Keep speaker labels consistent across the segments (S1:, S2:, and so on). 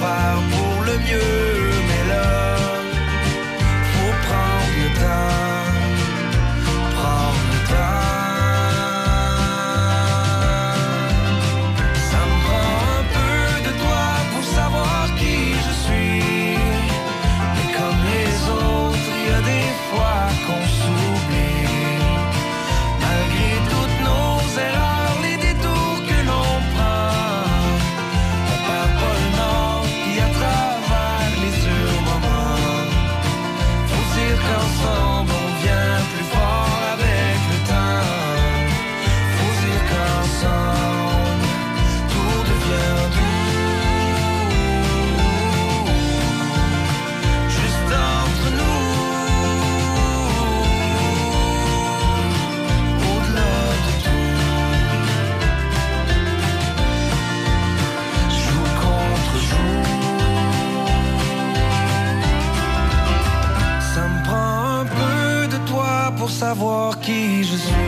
S1: faire pour le mieux, savoir qui je suis.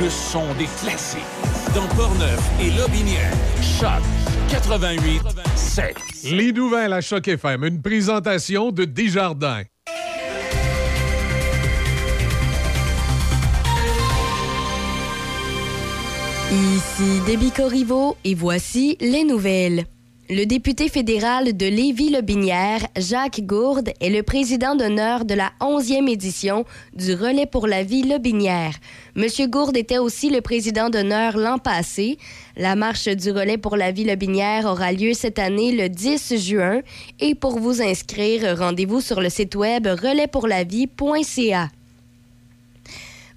S1: Le
S2: son des classiques. Dans Portneuf et Lobinière. Choc 88 7.
S3: Les nouvelles à Choc FM, une présentation de Desjardins.
S4: Ici Déby Corriveau et voici les nouvelles. Le député fédéral de Lévis-Lobinière, Jacques Gourde, est le président d'honneur de la 11e édition du Relais pour la vie Lobinière. Monsieur Gourde était aussi le président d'honneur l'an passé. La marche du Relais pour la vie Lobinière aura lieu cette année le 10 juin et pour vous inscrire, rendez-vous sur le site web relaispourlavie.ca.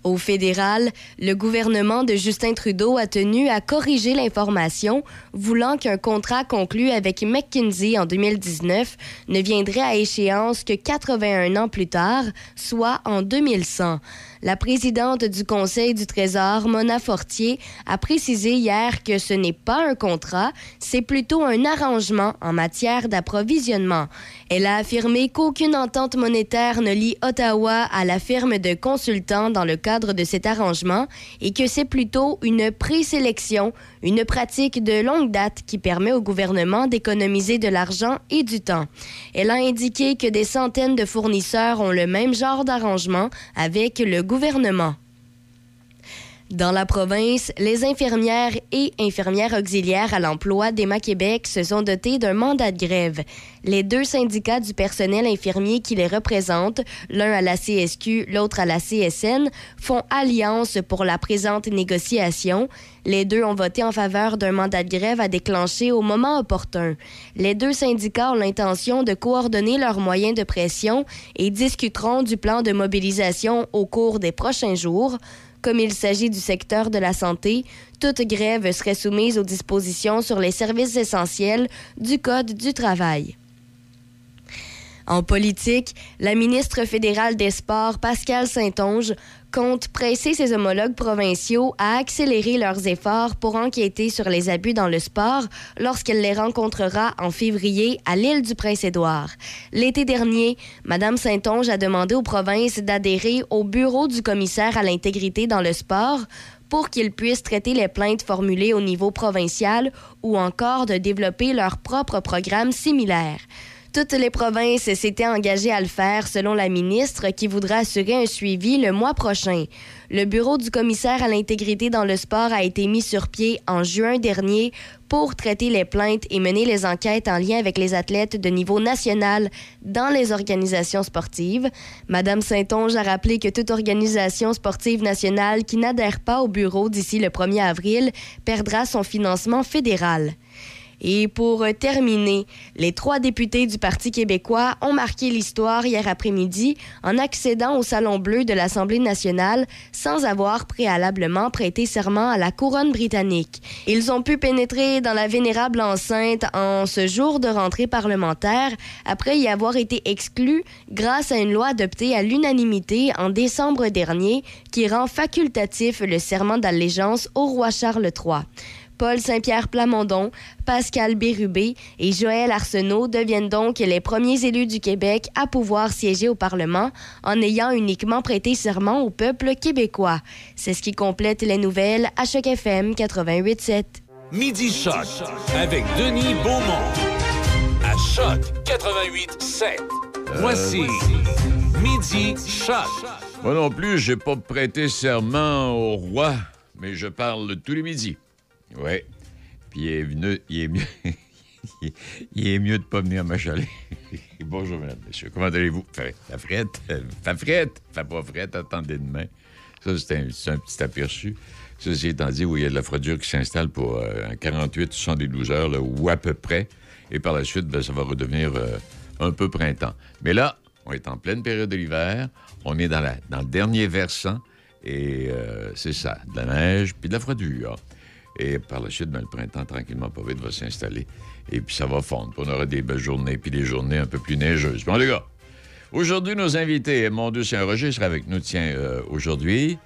S4: Au fédéral, le gouvernement de Justin Trudeau a tenu à corriger l'information, voulant qu'un contrat conclu avec McKinsey en 2019 ne viendrait à échéance que 81 ans plus tard, soit en 2100. La présidente du Conseil du Trésor, Mona Fortier, a précisé hier que ce n'est pas un contrat, c'est plutôt un arrangement en matière d'approvisionnement. Elle a affirmé qu'aucune entente monétaire ne lie Ottawa à la firme de consultants dans le cadre de cet arrangement et que c'est plutôt une présélection, une pratique de longue date qui permet au gouvernement d'économiser de l'argent et du temps. Elle a indiqué que des centaines de fournisseurs ont le même genre d'arrangement avec le gouvernement. Dans la province, les infirmières et infirmières auxiliaires à l'emploi d'Emma Québec se sont dotés d'un mandat de grève. Les deux syndicats du personnel infirmier qui les représentent, l'un à la CSQ, l'autre à la CSN, font alliance pour la présente négociation. Les deux ont voté en faveur d'un mandat de grève à déclencher au moment opportun. Les deux syndicats ont l'intention de coordonner leurs moyens de pression et discuteront du plan de mobilisation au cours des prochains jours. Comme il s'agit du secteur de la santé, toute grève serait soumise aux dispositions sur les services essentiels du Code du travail. En politique, la ministre fédérale des Sports, Pascal Saint-Onge, compte presser ses homologues provinciaux à accélérer leurs efforts pour enquêter sur les abus dans le sport lorsqu'elle les rencontrera en février à l'île du Prince-Édouard. L'été dernier, Mme Saint-Onge a demandé aux provinces d'adhérer au bureau du commissaire à l'intégrité dans le sport pour qu'ils puissent traiter les plaintes formulées au niveau provincial ou encore de développer leur propre programme similaire. Toutes les provinces s'étaient engagées à le faire, selon la ministre, qui voudra assurer un suivi le mois prochain. Le bureau du commissaire à l'intégrité dans le sport a été mis sur pied en juin dernier pour traiter les plaintes et mener les enquêtes en lien avec les athlètes de niveau national dans les organisations sportives. Madame Saint-Onge a rappelé que toute organisation sportive nationale qui n'adhère pas au bureau d'ici le 1er avril perdra son financement fédéral. Et pour terminer, les trois députés du Parti québécois ont marqué l'histoire hier après-midi en accédant au Salon Bleu de l'Assemblée nationale sans avoir préalablement prêté serment à la couronne britannique. Ils ont pu pénétrer dans la vénérable enceinte en ce jour de rentrée parlementaire après y avoir été exclus grâce à une loi adoptée à l'unanimité en décembre dernier qui rend facultatif le serment d'allégeance au roi Charles III. Paul Saint-Pierre Plamondon, Pascal Bérubé et Joël Arsenault deviennent donc les premiers élus du Québec à pouvoir siéger au Parlement en ayant uniquement prêté serment au peuple québécois. C'est ce qui complète les nouvelles à Choc FM 88.7.
S2: Midi Choc avec Denis Beaumont. À Choc 88.7. Voici Midi Choc.
S5: Moi non plus, j'ai pas prêté serment au roi, mais je parle tous les midis. Oui. Puis il est, venu, il est mieux. il est mieux de pas venir me chaler. Bonjour, mesdames, messieurs. Comment allez-vous? La frette? Fa frette? Fa pas frette? Attendez demain. Ça, c'est un, petit aperçu. Ceci étant dit, où il y a de la froidure qui s'installe pour euh, 48, 72 heures, là, ou à peu près. Et par la suite, ben, ça va redevenir euh, un peu printemps. Mais là, on est en pleine période de l'hiver. On est dans, le dernier versant. Et euh, c'est ça, de la neige puis de la froidure. Et par la suite, ben, le printemps, tranquillement, pas vite, va s'installer. Et puis ça va fondre. Puis on aura des belles journées, puis des journées un peu plus neigeuses. Bon, les gars, aujourd'hui, nos invités, mon Dieu Saint-Roger sera avec nous, tiens, euh, aujourd'hui.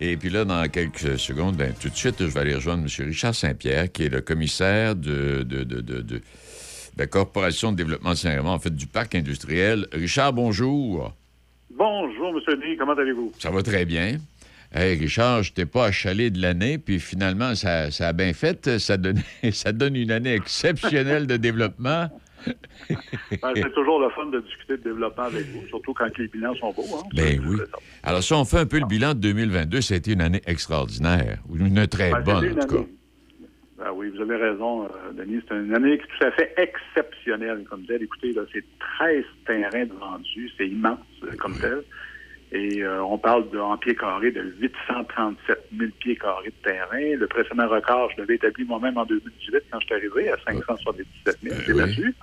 S5: Et puis là, dans quelques secondes, ben, tout de suite, je vais aller rejoindre M. Richard Saint-Pierre, qui est le commissaire de, de, de, de, de la Corporation de développement Saint-Raymond, en fait, du parc industriel. Richard, bonjour.
S6: Bonjour, M. Denis. Comment allez-vous?
S5: Ça va très bien. Hey, Richard, je t'ai pas achalé de l'année, puis finalement, ça, ça, a bien fait. Ça donne, ça donne une année exceptionnelle de développement.
S6: ben, c'est toujours le fun de discuter de développement avec vous, surtout quand les bilans sont beaux. Hein?
S5: Ben oui. Alors, si on fait un peu le bilan de 2022, ça a été une année extraordinaire, ou une très
S6: ben,
S5: bonne,
S6: une
S5: en tout cas.
S6: Ben oui, vous avez raison, euh, Denis. C'est une année tout à fait exceptionnelle comme telle. Écoutez, là, c'est 13 terrains de vendus. C'est immense euh, comme tel. Et euh, on parle de, en pieds carrés de 837 000 pieds carrés de terrain. Le précédent record, je l'avais établi moi-même en 2018 quand je suis arrivé à 577 000. C'est
S5: oui.
S6: là-dessus.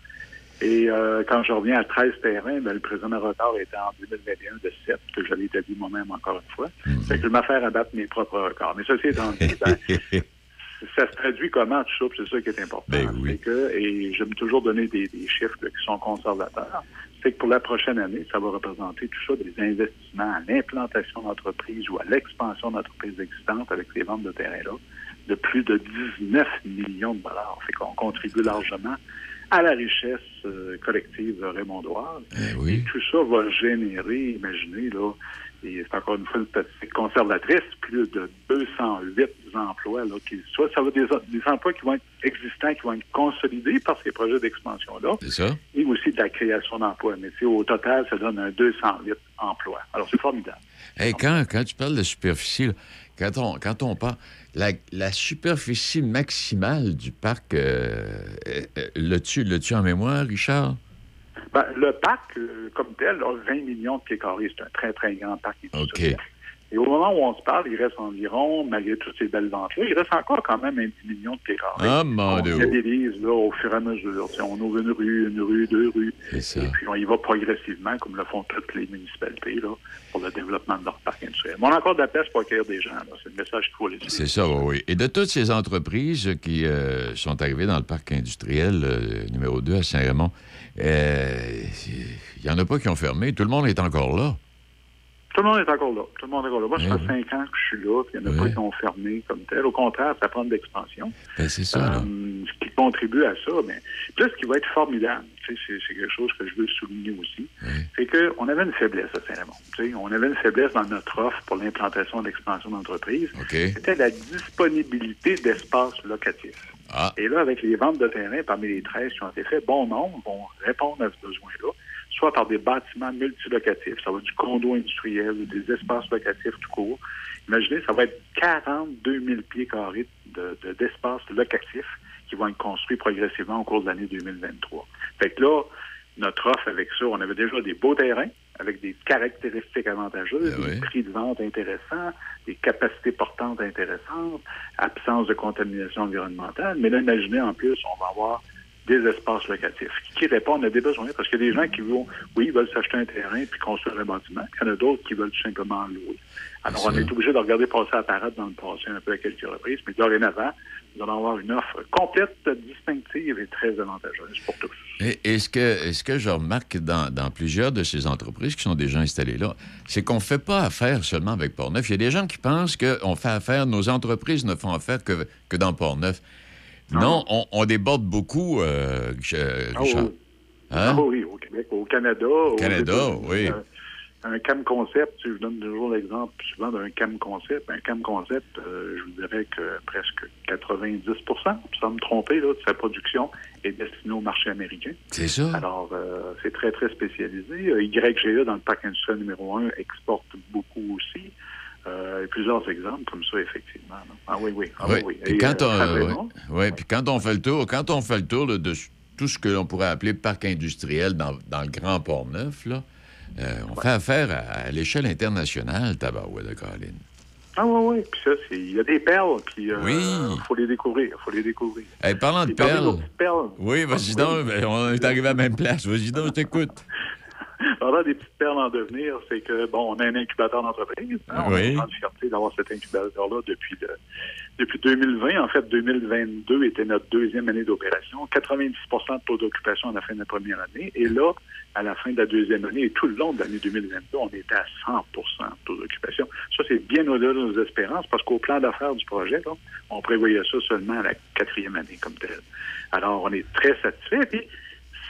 S6: Et euh, quand je reviens à 13 terrains, ben, le précédent record était en 2021 de 7, que j'avais établi moi-même encore une fois.
S5: Mhm.
S6: C'est que je m'affaire à battre mes propres records. Mais ceci étant dit, ben, ça se traduit comment tout ça, puis c'est ça qui est important.
S5: Ben oui.
S6: Que, et j'aime toujours donner des, des chiffres là, qui sont conservateurs, c'est que pour la prochaine année, ça va représenter tout ça des investissements à l'implantation d'entreprises ou à l'expansion d'entreprises existantes avec ces ventes de terrain-là de plus de 19 millions de dollars. Fait qu'on contribue largement à la richesse euh, collective raymondoise.
S5: Eh oui.
S6: Et tout ça va générer, imaginez, là, et c'est encore une fois une statistique conservatrice, plus de 208 emplois. Là, qui, soit ça va des, des emplois qui vont être existants, qui vont être consolidés par ces projets d'expansion-là,
S5: C'est ça?
S6: et aussi de la création d'emplois. Mais tu au total, ça donne un 208 emplois. Alors, c'est formidable.
S5: Hey, quand, quand tu parles de superficie, là, quand, on, quand on parle, la, la superficie maximale du parc, euh, euh, l'as-tu l'as-tu en mémoire, Richard?
S6: Ben, le parc, euh, comme tel, a 20 millions de pieds carrés. C'est un très, très grand parc industriel. Et au moment où on se parle, il reste environ, malgré toutes ces belles ventes-là, il reste encore quand même un 10 millions de pieds carrés.
S5: Ah, mon
S6: on là, au fur et à mesure. On ouvre une rue, une rue, deux rues.
S5: Ça.
S6: Et puis on y va progressivement, comme le font toutes les municipalités, là, pour le développement de leur parc industriel. Mais on a encore de la place pour accueillir des gens. C'est le message qu'il faut les
S5: C'est ça, oui. Et de toutes ces entreprises qui euh, sont arrivées dans le parc industriel euh, numéro 2 à Saint-Raymond, il n'y en a pas qui ont fermé. Tout le monde est encore là.
S6: Tout le monde est encore là. Tout le monde est encore là. Moi, ça
S5: Oui,
S6: fait
S5: oui.
S6: cinq ans que je suis là, puis il n'y en a
S5: Oui.
S6: pas qui ont fermé comme tel. Au contraire, ça prend de l'expansion.
S5: Ben, c'est ça, là.
S6: Euh, ce qui contribue à ça, mais puis là, ce qui va être formidable, c'est, c'est quelque chose que je veux souligner aussi, c'est qu'on avait une faiblesse à sais, on avait une faiblesse dans notre offre pour l'implantation et l'expansion d'entreprises.
S5: OK.
S6: C'était la disponibilité d'espace locatif.
S5: Ah.
S6: Et là, avec les ventes de terrain parmi les 13 qui ont été faites, bon nombre vont répondre à ce besoin-là, soit par des bâtiments multilocatifs, ça va être du condo industriel, ou des espaces locatifs tout court. Imaginez, ça va être 42 000 pieds carrés de- de- d'espaces locatifs qui vont être construits progressivement au cours de l'année 2023. Fait que là, notre offre avec ça, on avait déjà des beaux terrains avec des caractéristiques avantageuses,
S5: Eh
S6: des
S5: oui.
S6: prix de vente intéressants, des capacités portantes intéressantes, absence de contamination environnementale. Mais là, imaginez en plus, on va avoir des espaces locatifs qui répondent à des besoins. Parce qu'il y a des gens qui vont, oui, ils veulent s'acheter un terrain puis construire un bâtiment. Il y en a d'autres qui veulent tout simplement en louer. Alors, on est obligé de regarder passer la parade dans le passé un peu à quelques reprises, mais dorénavant, nous allons avoir une offre complète, distinctive et très avantageuse pour tous.
S5: Et est-ce que, je remarque dans, dans plusieurs de ces entreprises qui sont déjà installées là, c'est qu'on ne fait pas affaire seulement avec Portneuf. Il y a des gens qui pensent qu'on fait affaire, nos entreprises ne font affaire que, que dans Portneuf. Non, on, on déborde beaucoup, euh, je-
S6: Ah
S5: Richard.
S6: oui.
S5: Hein?
S6: Ah oui, au Québec, au Canada. au
S5: Canada, oui.
S6: Un cam concept, je vous donne toujours l'exemple souvent d'un cam concept. Un cam concept, euh, je vous dirais que presque 90 sans me tromper, là, de sa production est destinée au marché américain.
S5: C'est ça.
S6: Alors, euh, c'est très, très spécialisé. Euh, YGE, dans le parc industriel numéro 1, exporte beaucoup aussi. Euh, plusieurs exemples comme ça, effectivement. Ah oui, oui. Ah
S5: Oui.
S6: oui, Et,
S5: quand, on, ouais, puis quand on fait le tour, quand on fait le tour là, de tout ce que l'on pourrait appeler parc industriel dans, dans le Grand Port-Neuf, là, euh, on fait affaire à, à l'échelle internationale, Tabarouette de Caroline.
S6: Ah oui, oui. Puis ça, c'est- il y a des perles, puis il
S5: Oui.
S6: faut les découvrir. faut les découvrir.
S5: Hey, parlant de perles,
S6: perles.
S5: oui, vas-y donc, ben, on est arrivé à la même place. Vas-y donc, je t'écoute.
S6: Alors, des petites perles en devenir, c'est que, bon, on a un incubateur d'entreprise. hein, on a une grande fierté d'avoir cet incubateur-là depuis, le- depuis 2020. En fait, 2022 était notre deuxième année d'opération. 90% de taux d'occupation à la fin de la première année. Et là, à la fin de la deuxième année et tout le long de l'année 2022, on était à 100% de taux d'occupation. Ça, c'est bien au-delà de nos espérances parce qu'au plan d'affaires du projet, là, on prévoyait ça seulement à la quatrième année comme telle. Alors, on est très satisfait. Puis,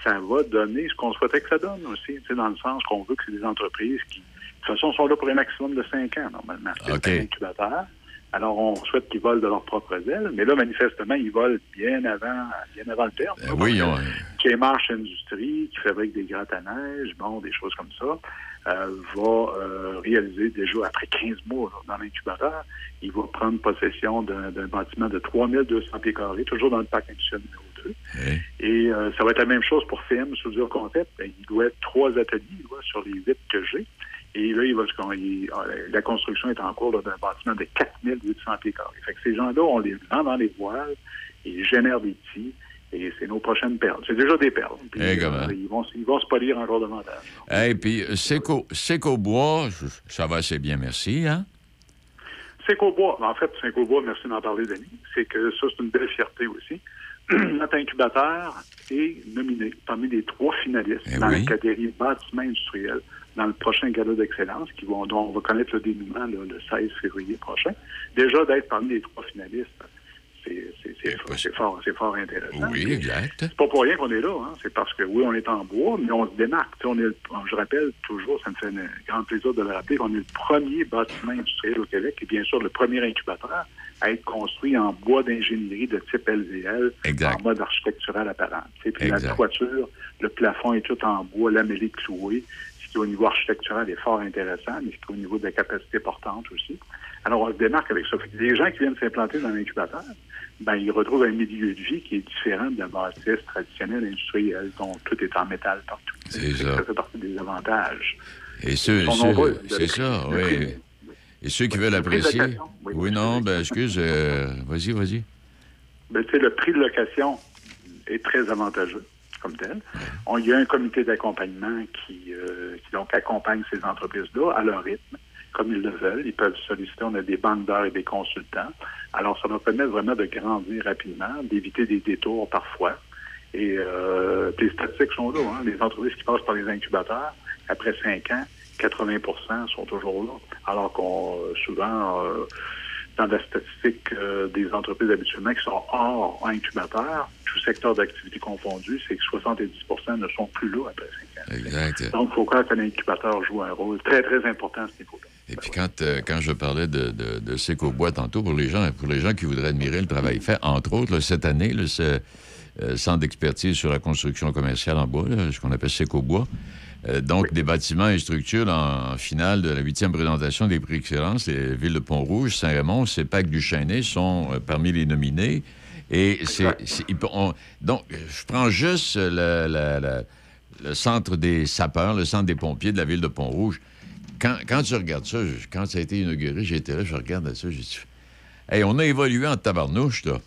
S6: ça va donner ce qu'on souhaitait que ça donne aussi, dans le sens qu'on veut que c'est des entreprises qui, de toute façon, sont là pour un maximum de cinq ans, normalement. C'est
S5: OK.
S6: un incubateur. Alors, on souhaite qu'ils volent de leurs propres ailes, mais là, manifestement, ils volent bien avant, bien avant le terme.
S5: Ben oui, on-
S6: K-Marsh Industries, qui fabrique des grattes à neige, bon, des choses comme ça, euh, va euh, réaliser déjà après 15 mois là, dans l'incubateur, il va prendre possession d'un d'un bâtiment de 3200 pieds carrés, toujours dans le parc industriel numéro 2.
S5: oui.
S6: Et euh, ça va être la même chose pour FM, Soudure Concept. Ben, il doit être trois ateliers là, sur les huit que j'ai. Et là, il va, il- euh, la construction est en cours d'un bâtiment de 4800 pieds carrés. Fait que ces gens-là, on les vend dans les voiles, ils génèrent des petits, et c'est nos prochaines perles. C'est déjà des perles. Puis,
S5: Eh,
S6: euh, ils, vont, ils vont se polir encore davantage.
S5: Hey, puis euh, Seco, Seco Bois, ça va assez bien, merci, hein?
S6: Cinco-Bois, en fait, Cinco-Bois, merci d'en parler, Denis, c'est que ça, c'est une belle fierté aussi. Notre incubateur est nominé parmi les trois finalistes
S5: Eh
S6: dans
S5: oui.
S6: la catégorie bâtiment industriel dans le prochain gala d'excellence qui vont, dont on va connaître le dénouement là, le 16 février prochain. Déjà, d'être parmi les trois finalistes, c'est c'est- c'est-
S5: Eh,
S6: c'est fort, c'est fort intéressant.
S5: Oui, exact.
S6: C'est pas pour rien qu'on est là, hein. c'est parce que oui, on est en bois, mais on se démarque. Tu sais, On est, le- je rappelle toujours, ça me fait un grand plaisir de le rappeler, qu'on est le premier bâtiment industriel au Québec et bien sûr le premier incubateur à être construit en bois d'ingénierie de type LVL
S5: Exact.
S6: en mode architectural apparent. Tu sais, Puis la toiture, le plafond est tout en bois lamellé cloué, ce qui au niveau architectural est fort intéressant, mais ce qui au niveau de la capacité portante aussi. Alors on se démarque avec ça. Les gens qui viennent s'implanter dans l'incubateur, ben, ils retrouvent un milieu de vie qui est différent de la bâtisse traditionnelle industrielle, dont tout est en métal partout.
S5: C'est ça.
S6: Ça fait partie des avantages.
S5: Et ceux, ceux-
S6: nombreux.
S5: c'est ça, oui. Et ceux qui veulent apprécier.
S6: oui,
S5: Oui, non, ben excuse, euh, vas-y, vas-y.
S6: Ben, tu sais, le prix de location est très avantageux comme tel. On, il y a un comité d'accompagnement qui, euh, qui donc accompagne ces entreprises-là à leur rythme, comme ils le veulent. Ils peuvent solliciter, on a des banques d'heures et des consultants. Alors, ça va permettre vraiment de grandir rapidement, d'éviter des détours parfois. Et euh, les statistiques sont là. Hein. Les entreprises qui passent par les incubateurs, après cinq ans, 80% sont toujours là. Alors qu'on, euh, souvent, euh, dans la statistique euh, des entreprises habituellement qui sont hors incubateur, tout secteur d'activité confondu, c'est que 70% ne sont plus là après cinq ans.
S5: Exact.
S6: Donc, il faut croire que l'incubateur joue un rôle très, très important à ce niveau-là.
S5: Et puis quand, euh, quand je parlais de, de, de Seco Bois tantôt, pour les, gens, pour les gens qui voudraient admirer le travail fait, entre autres, là, cette année, euh, centre d'expertise sur la construction commerciale en bois, là, ce qu'on appelle Seco Bois, euh, donc des bâtiments et structures en, en finale de la huitième présentation des prix Excellence, les villes de Pont-Rouge, Saint-Raymond, CEPAC du Chênay sont euh, parmi les nominés. Et c'est... donc, je prends juste le, centre des sapeurs, le centre des pompiers de la ville de Pont-Rouge. Quand, quand tu regardes ça, je- quand ça a été inauguré, j'étais là, je regarde ça, j'ai dit... Hey, on a évolué en tabarnouche, là.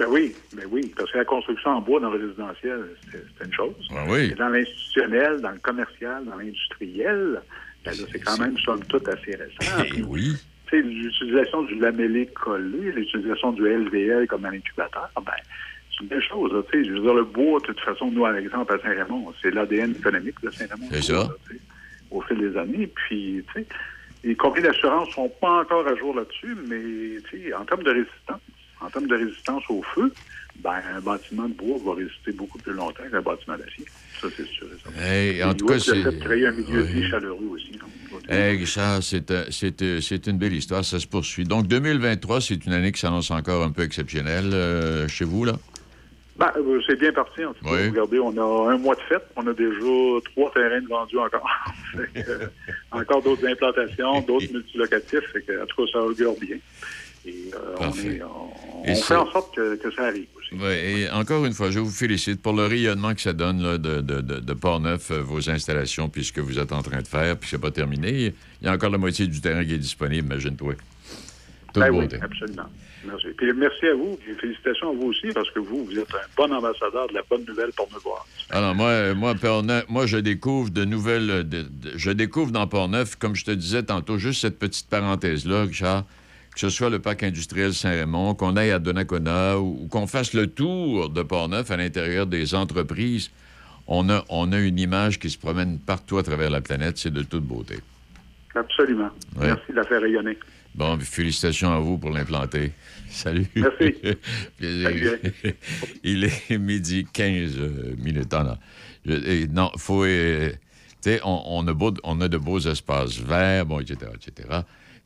S6: Ben oui, ben oui, parce que la construction en bois dans le résidentiel, c'est une chose.
S5: Ah oui.
S6: Dans l'institutionnel, dans le commercial, dans l'industriel, ben c'est quand même, somme toute, assez récent.
S5: Eh oui.
S6: L'utilisation du lamellé collé, l'utilisation du LVL comme un incubateur, ben, c'est une belle chose. là. Je veux dire, le bois, de toute façon, nous, par exemple, à Saint-Raymond, c'est l'ADN économique de Saint-Raymond.
S5: C'est ça.
S6: là, au fil des années. Puis, tu sais, les compagnies d'assurance ne sont pas encore à jour là-dessus, mais tu sais, en termes de résistance, en termes de résistance au feu, ben, un bâtiment de bois va résister beaucoup plus longtemps qu'un bâtiment d'acier. Ça, c'est sûr.
S5: Hey, en tout cas,
S6: ça
S5: c'est...
S6: créer un milieu de vie chaleureux aussi. hein.
S5: Hey, Richard, c'est, euh, euh, c'est une belle histoire, ça se poursuit. Donc, 2023, c'est une année qui s'annonce encore un peu exceptionnelle euh, chez vous, là?
S6: Ben, euh, c'est bien parti, en tout cas.
S5: Oui.
S6: Regardez, on a un mois de fête, on a déjà trois terrains de vendus encore. Que, euh, encore d'autres implantations, d'autres multilocatifs. Fait que, en tout cas, ça augure bien. Et euh, on, est, fait en sorte que, que ça arrive aussi.
S5: Oui, et encore une fois, je vous félicite pour le rayonnement que ça donne là, de, de, Port-Neuf, euh, vos installations, puis ce que vous êtes en train de faire, puis c'est pas terminé. Il y a encore la moitié du terrain qui est disponible, imagine-toi. Toute
S6: Ben oui,
S5: beauté.
S6: absolument. Merci. Puis merci à vous, puis félicitations à vous aussi, parce que vous, vous êtes un bon ambassadeur de la bonne nouvelle pour nous voir.
S5: Alors, moi, moi, Port-Neuf, moi, je découvre de nouvelles. de- de- je découvre dans Port-Neuf, comme je te disais tantôt, juste cette petite parenthèse-là, Richard, que ce soit le parc industriel Saint-Raymond, qu'on aille à Donnacona ou, ou qu'on fasse le tour de Port-Neuf à l'intérieur des entreprises, on a, on a une image qui se promène partout à travers la planète. C'est de toute beauté.
S6: Absolument.
S5: Ouais.
S6: Merci de la faire rayonner.
S5: Bon, félicitations à vous pour l'implanter. Salut.
S6: Merci.
S5: Plaisir. Il est midi 15 euh, minutes. Ah, non, et non, faut. euh, tu sais, on, on a beau- on a de beaux espaces verts, bon, etc., etc.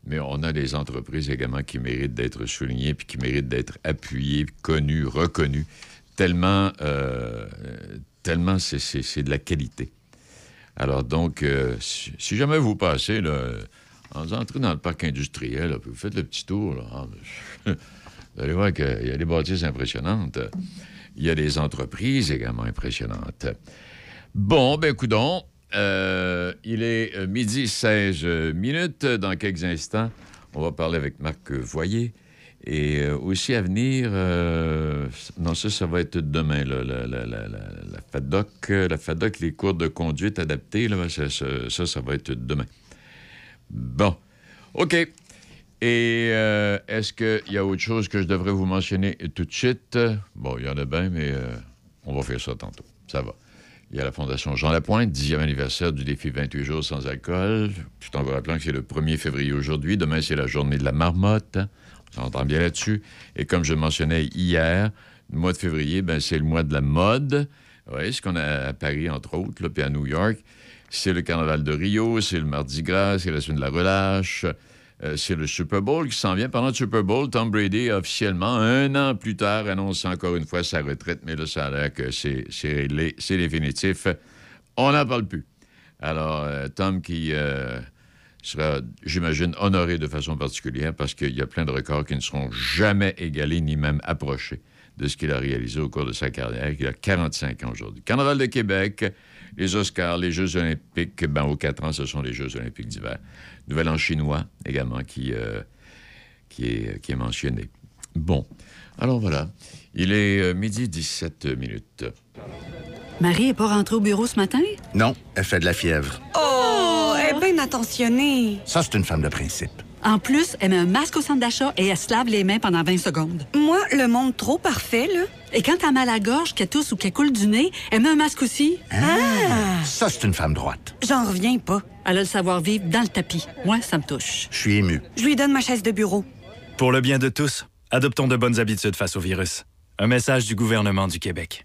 S5: Mais on a des entreprises également qui méritent d'être soulignées, puis qui méritent d'être appuyées, connues, reconnues, tellement, euh, tellement c'est- de la qualité. Alors donc, euh, si, jamais vous passez, là, en entrez dans le parc industriel, puis vous faites le petit tour, là, ah, vous allez voir qu'il y a des bâtisses impressionnantes. Il y a des entreprises également impressionnantes. Bon, ben coudon, euh, il est euh, midi 16 minutes. Dans quelques instants, on va parler avec Marc Voyer. Et euh, aussi à venir, euh, non, ça, ça va être demain, la, FADOC, euh, la FADOC, les cours de conduite adaptés, ça, ça, ça, va être demain. Bon, OK. Et euh, est-ce qu'il y a autre chose que je devrais vous mentionner tout de suite? Bon, il y en a bien, mais euh, on va faire ça tantôt. Ça va. Il y a la Fondation Jean Lapointe, 10e anniversaire du défi 28 jours sans alcool. Tout en vous rappelant que c'est le 1er février aujourd'hui. Demain, c'est la journée de la marmotte. On s'entend bien là-dessus. Et comme je mentionnais hier, le mois de février, ben, c'est le mois de la mode. Oui, ce qu'on a à Paris, entre autres, puis à New York. C'est le carnaval de Rio, c'est le Mardi Gras, c'est la semaine de la relâche. Euh, c'est le Super Bowl qui s'en vient. Pendant le Super Bowl, Tom Brady, officiellement, un an plus tard, annonce encore une fois sa retraite, mais là, ça a l'air c'est réglé, c'est définitif. On n'en parle plus. Alors, euh, Tom qui euh, sera, j'imagine, honoré de façon particulière parce qu'il y a plein de records qui ne seront jamais égalés ni même approchés de ce qu'il a réalisé au cours de sa carrière. Il a 45 ans aujourd'hui. Carnaval de Québec, les Oscars, les Jeux olympiques, ben, aux 4 ans, ce sont les Jeux olympiques d'hiver. Nouvel An chinois également qui, euh, qui, est, qui est mentionné. Bon, alors voilà. Il est euh, midi 17 minutes.
S7: Marie est pas rentrée au bureau ce matin?
S8: Non, elle fait de la fièvre.
S9: Oh, elle est bien attentionnée.
S8: Ça, c'est une femme de principe.
S7: En plus, elle met un masque au centre d'achat et elle se lave les mains pendant 20 secondes.
S9: Moi, le monde trop parfait, là.
S7: Et quand elle a mal à la gorge, qu'elle tousse ou qu'elle coule du nez, elle met un masque aussi.
S8: Ça, c'est une femme droite.
S9: J'en reviens pas.
S7: Elle a le savoir-vivre dans le tapis. Moi, ça me touche.
S8: Je suis ému.
S9: Je lui donne ma chaise de bureau.
S10: Pour le bien de tous, adoptons de bonnes habitudes face au virus. Un message du gouvernement du Québec.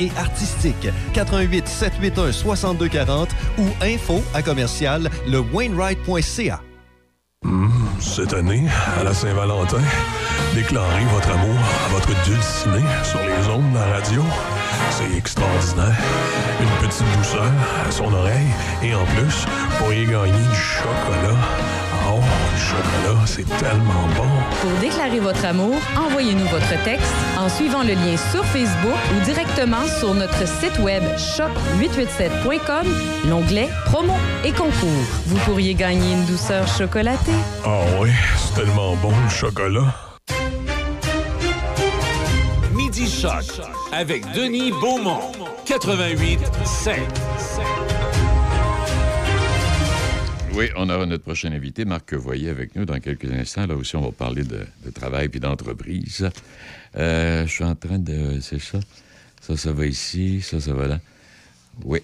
S10: et artistique. 88 781 6240 ou info à commercial le Wainwright.ca.
S11: Cette année, à la Saint-Valentin, déclarez votre amour à votre dulciné sur les ondes de la radio. C'est extraordinaire. Une petite douceur à son oreille et en plus, vous pourriez gagner du chocolat. Oh, du chocolat, c'est tellement bon.
S12: Pour déclarer votre amour, envoyez-nous votre texte en suivant le lien sur Facebook ou directement sur notre site web choc887.com, l'onglet Promo et concours. Vous pourriez gagner une douceur chocolatée.
S11: Ah oui, c'est tellement bon le chocolat.
S2: Midi Choc avec Denis Beaumont. 88 7.
S5: Oui, on aura notre prochain invité, Marc Voyer, avec nous dans quelques instants. Là aussi, on va parler de, de travail puis d'entreprise. Euh, je suis en train de... C'est ça? Ça, ça va ici. Ça, ça va là. Oui.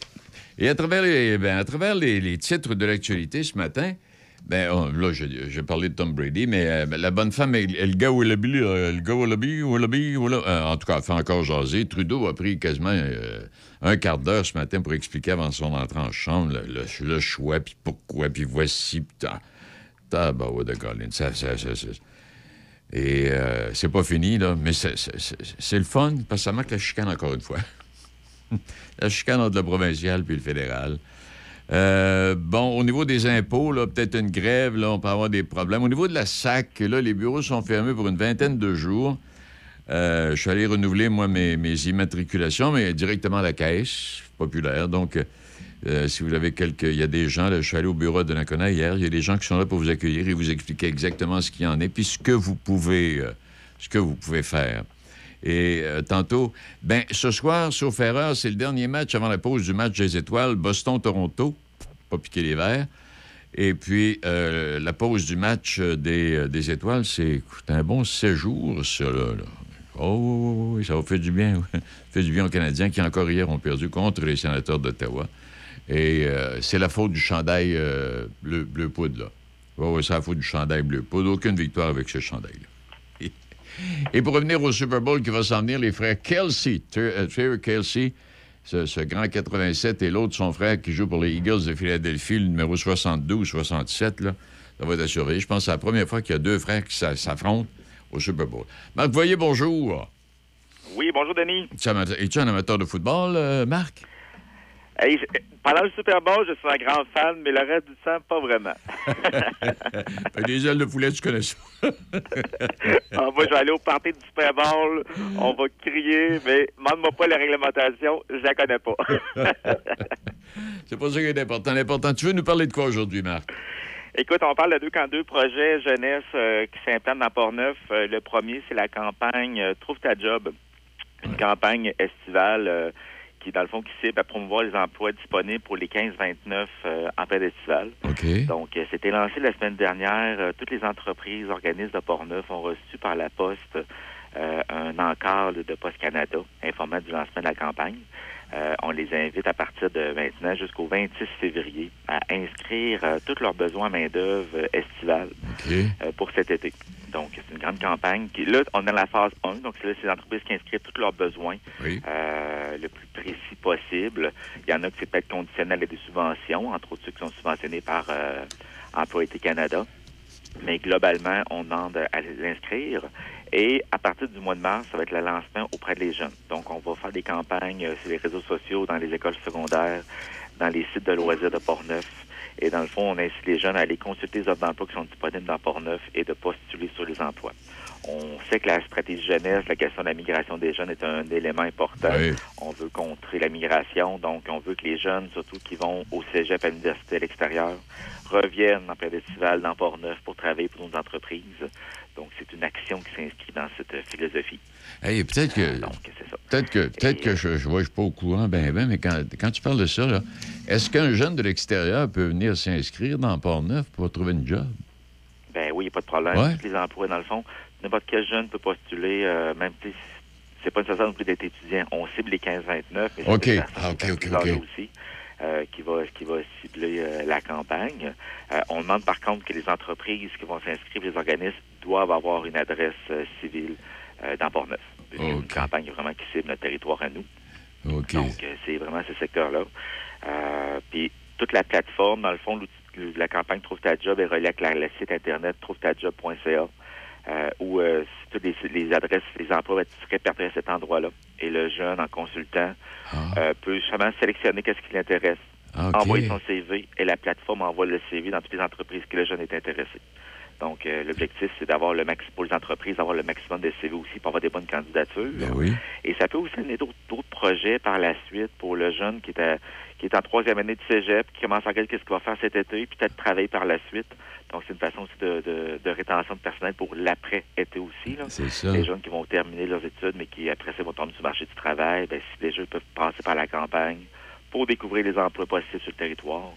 S5: Et à travers les, ben, à travers les, les titres de l'actualité ce matin, ben, on- là, j'ai parlé de Tom Brady, mais euh, ben, la bonne femme, elle, elle gars Wallaby, là, le gars Wallaby, Wallaby, Wallaby, euh, en tout cas, elle fait encore jaser. Trudeau a pris quasiment euh, un quart d'heure ce matin pour expliquer avant son entrée en chambre le, le- le choix, puis pourquoi, puis voici, puis ouais, de Colin, ça, ça, ça, ça. Et euh, c'est pas fini, là, mais c'est- le fun, parce que ça marque la chicane encore une fois. la chicane entre le provincial puis le fédéral. Euh, bon, au niveau des impôts, là, peut-être une grève, là, on peut avoir des problèmes. Au niveau de la SAC, là, les bureaux sont fermés pour une vingtaine de jours. Euh, je suis allé renouveler, moi, mes, immatriculations, mais directement à la caisse populaire. Donc, euh, si vous avez quelques... Il y a des gens, là, je suis allé au bureau de Nakona hier, il y a des gens qui sont là pour vous accueillir et vous expliquer exactement ce qu'il y en est, puis vous pouvez, ce que vous pouvez faire. Et euh, tantôt, ben ce soir, sauf erreur, c'est le dernier match avant la pause du match des étoiles, Boston-Toronto, pas piquer les verres. Et puis, euh, la pause du match des, euh, étoiles, c'est un bon séjour, ça. Oh, oui, oui, ça faire du bien. Ça fait du bien aux Canadiens qui, encore hier, ont perdu contre les sénateurs d'Ottawa. Et c'est la faute du chandail bleu, bleu poudre, là. Oui, oui, c'est la faute du chandail bleu poudre. Aucune victoire avec ce chandail-là. Et pour revenir au Super Bowl qui va s'en venir, les frères Kelsey, Trevor Kelsey, ce, ce grand 87, et l'autre, son frère, qui joue pour les Eagles de Philadelphie, le numéro 62 67, là, ça va être surveiller. Je pense que c'est la première fois qu'il y a deux frères qui s'a- s'affrontent au Super Bowl. Marc Voyer, bonjour.
S13: Oui, bonjour Denis.
S5: Es-tu un amateur de football, euh, Marc?
S13: Hey, pendant le Super Bowl, je suis un grand fan, mais le reste du temps, pas vraiment.
S5: Ben, des ailes de poulet, tu connais ça.
S13: Ah, moi, je vais aller au party du Super Bowl, on va crier, mais demande-moi pas la réglementation, je la connais pas.
S5: c'est pas ça qui est important. L'important, tu veux nous parler de quoi aujourd'hui, Marc?
S13: Écoute, on parle de deux camps deux projets jeunesse euh, qui s'implantent dans Port-Neuf. Euh, le premier, c'est la campagne euh, Trouve ta job, une campagne estivale qui, dans le fond, qui cible à promouvoir les emplois disponibles pour les 15-29 euh, en période estivale. Donc, euh, c'était lancé la semaine dernière. Euh, toutes les entreprises, organismes de Port-Neuf ont reçu par la Poste euh, un encart de Poste Canada informant du lancement de la campagne. Euh, on les invite à partir de maintenant jusqu'au 26 février à inscrire euh, tous leurs besoins main-d'œuvre euh, estivale euh, pour cet été. Donc, c'est une grande campagne. Qui, là, on est dans la phase 1. Donc, c'est là, c'est les entreprises qui inscrivent tous leurs besoins le plus précis possible. Il y en a qui c'est peut-être conditionnel à des subventions, entre autres ceux qui sont subventionnés par Emploi Canada. Mais globalement, on demande à les inscrire. Et à partir du mois de mars, ça va être le lancement auprès des jeunes. Donc, on va faire des campagnes euh, sur les réseaux sociaux, dans les écoles secondaires, dans les sites de loisirs de Portneuf. Et dans le fond, on incite les jeunes à aller consulter les offres d'emploi qui sont disponibles dans Portneuf et de postuler sur les emplois. On sait que la stratégie jeunesse, la question de la migration des jeunes est un élément important.
S5: Oui.
S13: On veut contrer la migration, donc on veut que les jeunes, surtout qui vont au cégep à l'université à l'extérieur, reviennent en période estivale dans Port-Neuf pour travailler pour nos entreprises. Donc, c'est une action qui s'inscrit dans cette euh, philosophie.
S5: Hey, peut-être que. Peut-être que, peut-être que je ne suis pas au courant, ben, ben, mais quand, quand tu parles de ça, là, est-ce qu'un jeune de l'extérieur peut venir s'inscrire dans Port-Neuf pour trouver une job?
S13: Ben oui, il n'y a pas de problème.
S5: Ouais.
S13: Tous les emplois, dans le fond, n'importe quel jeune peut postuler, euh, même si c'est pas nécessaire non plus d'être étudiant. On cible les 15-29, mais
S5: OK.
S13: peut
S5: Ah, OK, OK, OK.
S13: aussi. euh, qui va qui va cibler euh, la campagne. Euh, on demande par contre que les entreprises qui vont s'inscrire, les organismes, doivent avoir une adresse euh, civile euh, dans Port-Neuf. C'est une campagne vraiment qui cible notre territoire à nous. Donc, euh, c'est vraiment ce secteur-là. Puis, toute la plateforme, dans le fond, la campagne Trouve ta job est reliée avec la- le site Internet trouvetajob.ca, euh, où euh, toutes les, les adresses, les emplois vont être répertoriés à cet endroit-là. Et le jeune, en consultant, euh, peut justement sélectionner qu'est-ce qui l'intéresse,
S5: Ah,
S13: envoyer son CV, et la plateforme envoie le CV dans toutes les entreprises que le jeune est intéressé. Donc, euh, l'objectif, c'est d'avoir le max pour les entreprises, d'avoir le maximum de CV aussi pour avoir des bonnes candidatures.
S5: Ben oui.
S13: Et ça peut aussi amener d'autres projets par la suite pour le jeune qui est, à- qui est en troisième année de cégep, qui commence à regarder qu'est-ce qu'il va faire cet été, puis peut-être travailler par la suite. Donc, c'est une façon aussi de, de- de rétention de personnel pour l'après-été aussi.
S5: C'est ça.
S13: Les jeunes qui vont terminer leurs études, mais qui après ça vont tomber sur le marché du travail, ben, si déjà ils peuvent passer par la campagne pour découvrir les emplois possibles sur le territoire,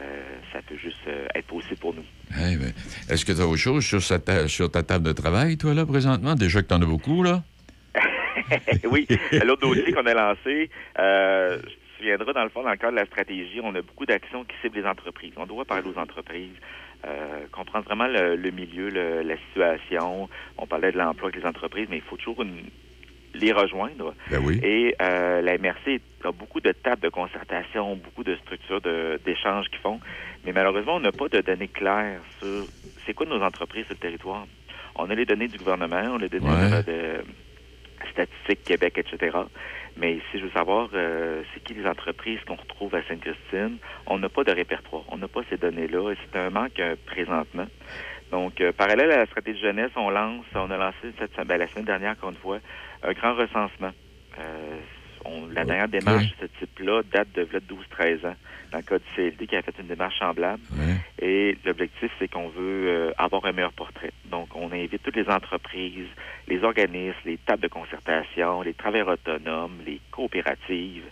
S13: euh, ça peut juste euh, être possible pour nous.
S5: Hey, ben, Est-ce que tu as autre chose sur, ta- sur ta table de travail, toi, là, présentement? Déjà que tu en as beaucoup, là?
S13: oui, l'autre dossier qu'on a lancé, euh, je te souviendras, dans le fond, dans le cadre de la stratégie, on a beaucoup d'actions qui ciblent les entreprises. On doit parler aux entreprises, euh, comprendre vraiment le, le milieu, le- la situation. On parlait de l'emploi avec les entreprises, mais il faut toujours une- les rejoindre.
S5: Ben oui.
S13: Et euh, la MRC a beaucoup de tables de concertation, beaucoup de structures de- d'échanges qu'ils font. Mais malheureusement, on n'a pas de données claires sur c'est quoi nos entreprises sur le territoire. On a les données du gouvernement, on a les données
S5: Ouais.
S13: de, de Statistique Québec, etc. Mais si je veux savoir euh, c'est qui les entreprises qu'on retrouve à Sainte-Christine, on n'a pas de répertoire. On n'a pas ces données-là et c'est un manque euh, présentement. Donc, euh, parallèle à la stratégie jeunesse, on lance, on a lancé cette, ben, la semaine dernière, une fois, un grand recensement. Euh, on- la dernière démarche de ce type-là date de 12-13 ans, dans le cas du CLD qui a fait une démarche semblable. Et l'objectif, c'est qu'on veut euh, avoir un meilleur portrait. Donc, on invite toutes les entreprises, les organismes, les tables de concertation, les travailleurs autonomes, les coopératives,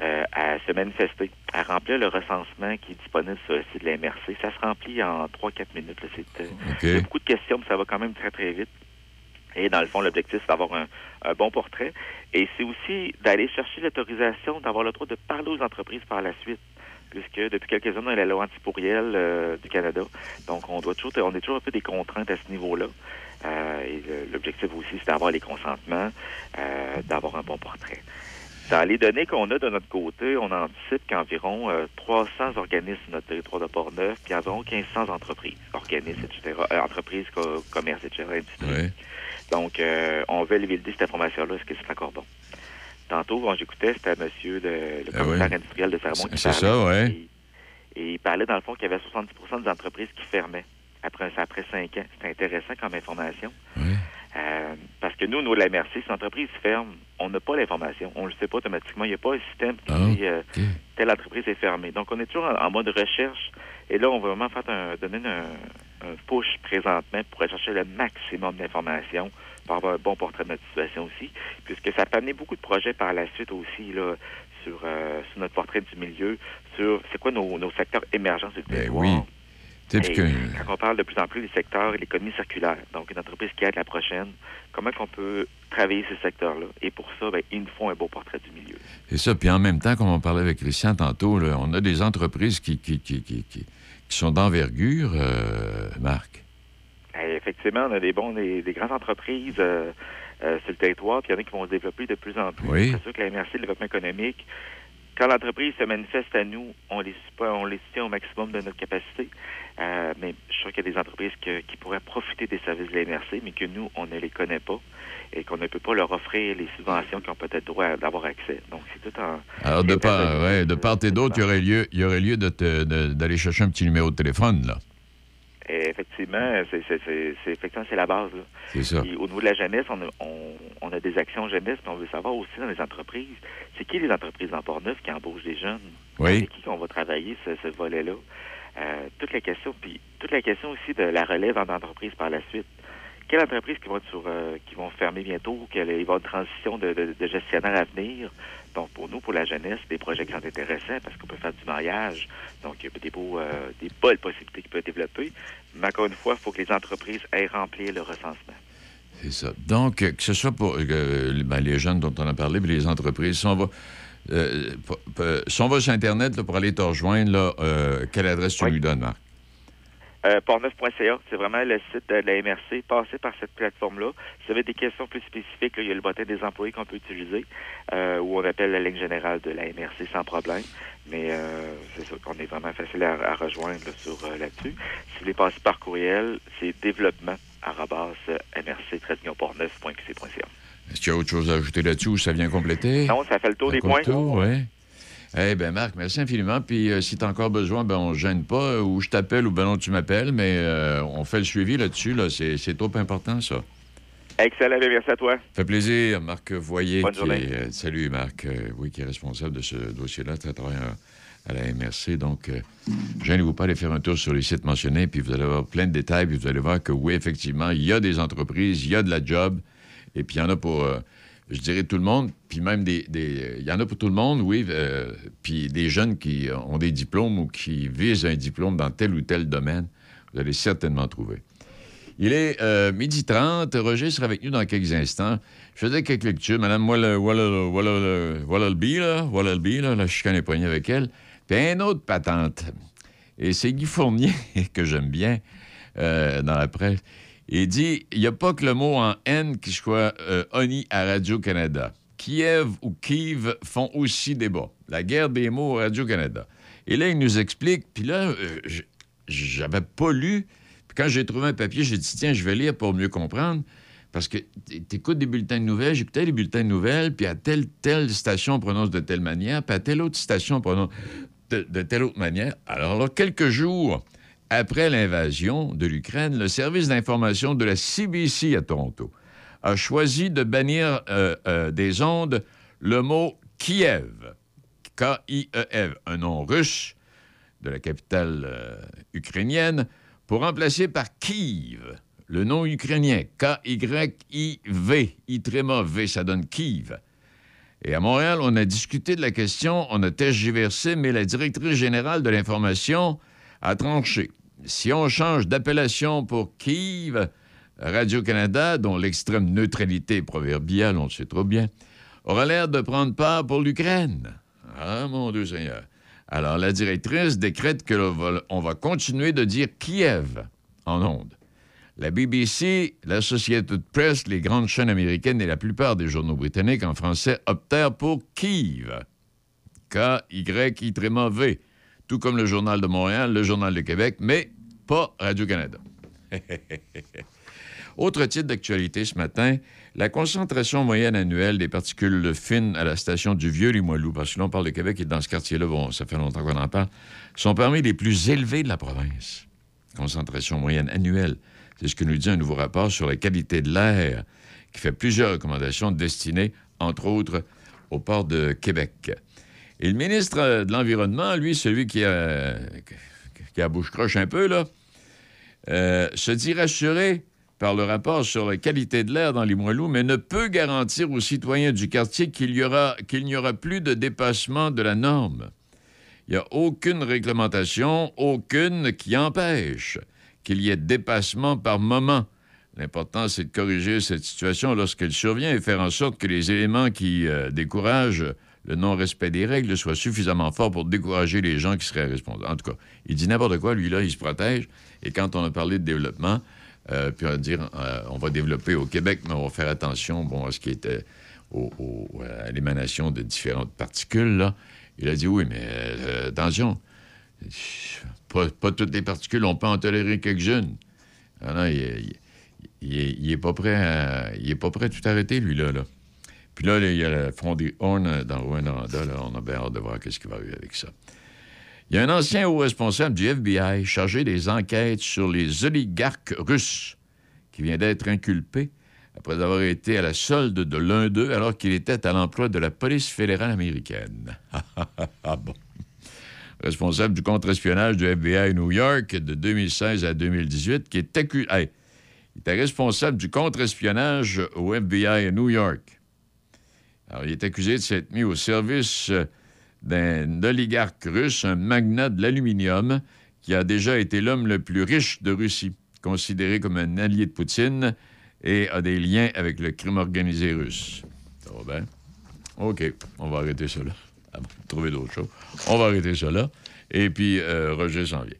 S13: euh, à se manifester, à remplir le recensement qui est disponible sur le site de la MRC. Ça se remplit en 3-4 minutes. C'est, euh, Il y a beaucoup de questions, mais ça va quand même très, très vite. Et dans le fond, l'objectif, c'est d'avoir un, un bon portrait. Et c'est aussi d'aller chercher l'autorisation, d'avoir le droit de parler aux entreprises par la suite. Puisque depuis quelques années, on a la loi anti-pourriel euh, du Canada. Donc, on doit toujours, on est toujours un peu des contraintes à ce niveau-là. Euh, et l'objectif aussi, c'est d'avoir les consentements, euh, d'avoir un bon portrait. Dans les données qu'on a de notre côté, on anticipe qu'environ euh, 300 organismes sur notre territoire de Port-Neuf, puis environ 1500 entreprises, organismes, etc., euh, entreprises, co- commerces, etc.. Donc, euh, on veut valider cette information-là. Est-ce que c'est encore bon? Tantôt, quand j'écoutais, c'était monsieur le, le
S5: Ah
S13: commissaire industriel de Fermont qui
S5: C'est
S13: parlait.
S5: ça, ouais.
S13: Et il parlait, dans le fond, qu'il y avait 70% des entreprises qui fermaient après, après cinq ans. C'est intéressant comme information. Euh, parce que nous, nous, la MRC, si l'entreprise ferme, on n'a pas l'information. On ne le sait pas automatiquement. Il n'y a pas un système qui
S5: Ah,
S13: dit euh, telle entreprise est fermée. Donc, on est toujours en, en mode recherche. Et là, on va vraiment faire un, donner un, un push présentement pour aller chercher le maximum d'informations pour avoir un bon portrait de notre situation aussi. Puisque ça peut amener beaucoup de projets par la suite aussi, là, sur, euh, sur notre portrait du milieu, sur c'est quoi nos, nos secteurs émergents sur le territoire.
S5: Ben oui.
S13: Et quand on parle de plus en plus des secteurs et l'économie circulaire, donc une entreprise qui aide la prochaine, comment qu'on peut travailler ces secteurs-là? Et pour ça, ben, il nous faut un beau portrait du milieu.
S5: C'est ça. Puis en même temps, comme on parlait avec Christian tantôt, là, on a des entreprises qui, qui, qui, qui, qui- sont d'envergure, euh, Marc?
S13: Et effectivement, on a des bons, des, des grandes entreprises euh, euh, sur le territoire, puis il y en a qui vont se développer de plus en plus.
S5: Oui.
S13: C'est sûr que la MRC, le développement économique, quand l'entreprise se manifeste à nous, on les soutient, on les soutient au maximum de notre capacité. Mais je suis sûr qu'il y a des entreprises que- qui pourraient profiter des services de la MRC, mais que nous, on ne les connaît pas et qu'on ne peut pas leur offrir les subventions qu'ils ont peut-être droit d'avoir accès. Donc, c'est tout en...
S5: Alors, de part, ouais, de part et d'autre, il y aurait lieu, il y aurait lieu de te- de- d'aller chercher un petit numéro de téléphone, là.
S13: Et effectivement, c'est, effectivement, la base.
S5: C'est ça.
S13: Au niveau de la jeunesse, on a, on, on a des actions jeunesse, puis on veut savoir aussi dans les entreprises, c'est qui les entreprises en Port-Neuf qui embauchent des jeunes?
S5: Oui.
S13: Avec qui qu'on va travailler ce, ce volet-là? Euh, toute la question, puis toute la question aussi de la relève en entreprise par la suite. Quelles entreprises qui vont être sur, euh, qui vont fermer bientôt, quelle il va y avoir une transition de, de, de gestionnaire à venir? Donc pour nous, pour la jeunesse, des projets qui sont intéressants parce qu'on peut faire du mariage. Donc il y a des beaux, euh, des belles possibilités qui peuvent développer. Mais encore une fois, il faut que les entreprises aient rempli le recensement.
S5: C'est ça. Donc, euh, que ce soit pour euh, ben, les jeunes dont on a parlé, puis les entreprises, si on va, euh, p- p- si on va sur Internet là, pour aller te rejoindre, là, quelle adresse tu lui donnes, Marc?
S13: Euh, Portneuf.ca, c'est vraiment le site de la MRC. Passez par cette plateforme-là. Si vous avez des questions plus spécifiques, là, il y a le bottin des employés qu'on peut utiliser, euh, ou on appelle la ligne générale de la MRC sans problème. Mais euh, c'est sûr qu'on est vraiment facile à, à rejoindre là, sur euh, là-dessus. Si vous voulez passer par courriel, c'est développement mrc-portneuf.qc.ca.
S5: Est-ce qu'il y a autre chose à ajouter là-dessus ou ça vient compléter?
S13: Non, ça fait le tour des
S5: compte
S13: points.
S5: oui. Eh bien, Marc, merci infiniment. Puis euh, si tu as encore besoin, ben, on ne gêne pas, euh, ou je t'appelle, ou ben non, tu m'appelles, mais euh, on fait le suivi là-dessus. Là. C'est, c'est trop important, ça.
S13: Excellent, bien, merci à toi.
S5: Ça fait plaisir, Marc Voyer.
S13: Bonne
S5: qui
S13: journée.
S5: est, salut, Marc. oui, qui est responsable de ce dossier-là, qui travaille à, à la MRC. Donc, euh, gênez-vous pas d'aller faire un tour sur les sites mentionnés, puis vous allez avoir plein de détails, puis vous allez voir que oui, effectivement, il y a des entreprises, il y a de la job, et puis il y en a pour, euh, je dirais, tout le monde, puis même des... Il y en a pour tout le monde, oui, euh, puis des jeunes qui ont des diplômes ou qui visent un diplôme dans tel ou tel domaine, vous allez certainement trouver. Il est euh, midi 30. Roger sera avec nous dans quelques instants. Je faisais quelques lectures. Madame Walla- Walla- Walla- Wallalby, là, Wallalby, là, la chicane est poignée avec elle. Puis un autre patente. Et c'est Guy Fournier, que j'aime bien, euh, dans la presse. Il dit il n'y a pas que le mot en N qui soit euh, honni à Radio-Canada. Kiev ou Kiev font aussi débat. La guerre des mots à Radio-Canada. Et là, il nous explique, puis là, euh, j'avais pas lu. Puis quand j'ai trouvé un papier, j'ai dit, tiens, je vais lire pour mieux comprendre. Parce que tu écoutes des bulletins de nouvelles, j'écoutais les bulletins de nouvelles, puis à telle, telle station, on prononce de telle manière, puis à telle autre station, on prononce de, de telle autre manière. Alors là, quelques jours après l'invasion de l'Ukraine, le service d'information de la CBC à Toronto a choisi de bannir euh, euh, des ondes le mot Kiev, K-I-E-V, un nom russe de la capitale euh, ukrainienne, pour remplacer par Kiev, le nom ukrainien, K-Y-I-V, I V, ça donne Kiev. Et à Montréal, on a discuté de la question, on a tergiversé, mais la directrice générale de l'information a tranché. Si on change d'appellation pour Kiev, Radio-Canada, dont l'extrême neutralité proverbiale, on le sait trop bien, aura l'air de prendre part pour l'Ukraine. Ah, mon Dieu Seigneur. Alors, la directrice décrète que va, on va continuer de dire Kiev en ondes. La BBC, l'Associated Press, les grandes chaînes américaines et la plupart des journaux britanniques en français optèrent pour Kiev. K-Y-I-V. Tout comme le Journal de Montréal, le Journal de Québec, mais pas Radio-Canada. Autre titre d'actualité ce matin, la concentration moyenne annuelle des particules fines à la station du Vieux-Limoilou, parce que là, on parle de Québec et dans ce quartier-là, bon, ça fait longtemps qu'on en parle, sont parmi les plus élevées de la province. Concentration moyenne annuelle. C'est ce que nous dit un nouveau rapport sur la qualité de l'air qui fait plusieurs recommandations destinées, entre autres, au port de Québec. Et le ministre euh, de l'Environnement, lui, celui qui a, bouche croche un peu, là, euh, se dit rassuré par le rapport sur la qualité de l'air dans les Moilous, mais ne peut garantir aux citoyens du quartier qu'il y aura, qu'il n'y aura plus de dépassement de la norme. Il n'y a aucune réglementation, aucune qui empêche qu'il y ait dépassement par moment. L'important, c'est de corriger cette situation lorsqu'elle survient et faire en sorte que les éléments qui euh, découragent le non-respect des règles soient suffisamment forts pour décourager les gens qui seraient responsables. En tout cas, il dit n'importe quoi, lui, là, il se protège. Et quand on a parlé de développement, euh, puis on va dire, euh, on va développer au Québec, mais on va faire attention bon, à ce qui était au- à l'émanation de différentes particules, là. Il a dit oui, mais euh, attention, pas, toutes les particules, on peut en tolérer quelques-unes. Ah il, il- il il est pas prêt à, il pas prêt à tout arrêter, lui, là. là. Puis là, il y a le front des Horn dans là, on a bien hâte de voir qu'est-ce qui va arriver avec ça. Il y a un ancien haut responsable du FBI chargé des enquêtes sur les oligarques russes qui vient d'être inculpé après avoir été à la solde de l'un d'eux alors qu'il était à l'emploi de la police fédérale américaine. ah bon. Responsable du contre-espionnage du FBI New York de 2016 à 2018, qui est accusé. Il était responsable du contre-espionnage au FBI New York. Alors, il est accusé de s'être mis au service euh, d'un oligarque russe, un magnat de l'aluminium, qui a déjà été l'homme le plus riche de Russie, considéré comme un allié de Poutine et a des liens avec le crime organisé russe. Ça va bien? OK, on va arrêter là. Ah, Trouver d'autres choses. On va arrêter là. Et puis, euh, Roger s'en vient.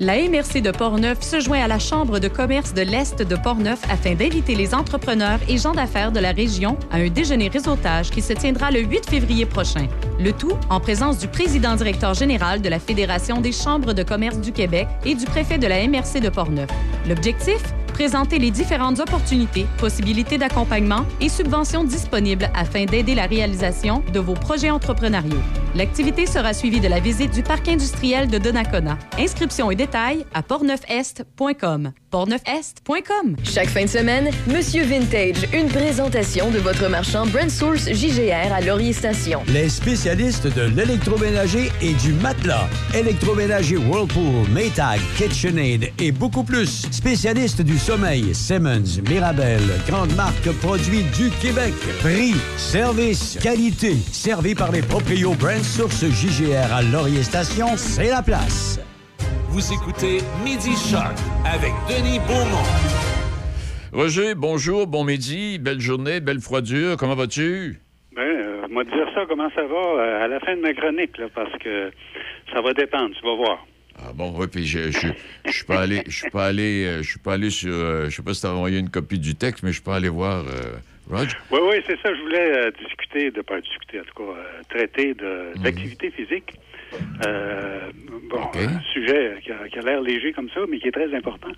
S12: La MRC de Portneuf se joint à la Chambre de commerce de l'Est de Portneuf afin d'inviter les entrepreneurs et gens d'affaires de la région à un déjeuner réseautage qui se tiendra le 8 février prochain. Le tout en présence du président directeur général de la Fédération des chambres de commerce du Québec et du préfet de la MRC de Portneuf. L'objectif? Présenter les différentes opportunités, possibilités d'accompagnement et subventions disponibles afin d'aider la réalisation de vos projets entrepreneuriaux. L'activité sera suivie de la visite du parc industriel de Donnacona. Inscriptions et détails à portneufest.com. portneufest.com.
S14: Chaque fin de semaine, Monsieur Vintage, une présentation de votre marchand Brand Source JGR à Laurier Station.
S15: Les spécialistes de l'électroménager et du matelas. Électroménager Whirlpool, Maytag, KitchenAid et beaucoup plus. Spécialistes du sommeil, Simmons, Mirabel, grande marque produits du Québec. Prix, service, qualité. Servi par les proprios Brand Source JGR à Laurier Station, c'est la place.
S2: Vous écoutez Midi Choc avec Denis Beaumont.
S5: Roger, bonjour, bon midi, belle journée, belle froidure. Comment vas-tu?
S16: Ben, euh, moi dire ça, comment ça va euh, à la fin de ma chronique, là, parce que ça va dépendre, tu vas voir.
S5: Ah bon, oui, puis je, je, suis pas allé, je suis pas allé, euh, je suis pas allé sur, euh, je sais pas si tu as envoyé une copie du texte, mais je suis pas allé voir euh, Roger.
S16: Oui, oui, c'est ça. Je voulais euh, discuter, de pas discuter, en tout cas, euh, traiter de, d'activité physique. Euh, bon, un sujet qui a, qui a l'air léger comme ça, mais qui est très important.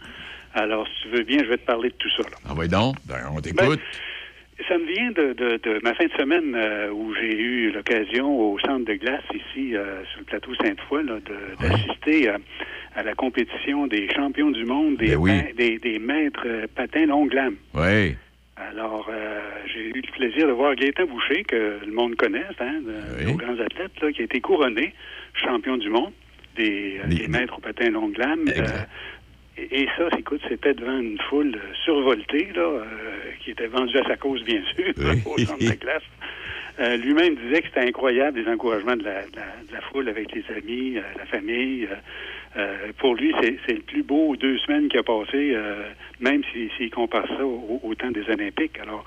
S16: Alors, si tu veux bien, je vais te parler de tout ça. Là.
S5: Ah oui, donc, ben, on t'écoute.
S16: Ça me vient de, de, de ma fin de semaine euh, où j'ai eu l'occasion au centre de glace ici euh, sur le plateau Sainte-Foy d'assister à, à la compétition des champions du monde des,
S5: Ben oui.
S16: des, des maîtres patins longue lame.
S5: Oui.
S16: Alors, euh, j'ai eu le plaisir de voir Gaëtan Boucher, que le monde connaît, hein, de- nos grands athlètes, là, qui a été couronné champion du monde des, euh, des maîtres au patin longue lame. Euh, et, et ça, écoute, c'était devant une foule survoltée, là, euh, qui était vendue à sa cause, bien sûr, au centre de classe. Euh, Lui-même disait que c'était incroyable les encouragements de la, de la- de la foule avec les amis, euh, la famille. Euh, pour lui, c'est le plus beau deux semaines qu'il a passé, euh, même s'il s'il compare ça au, au temps des Olympiques. Alors,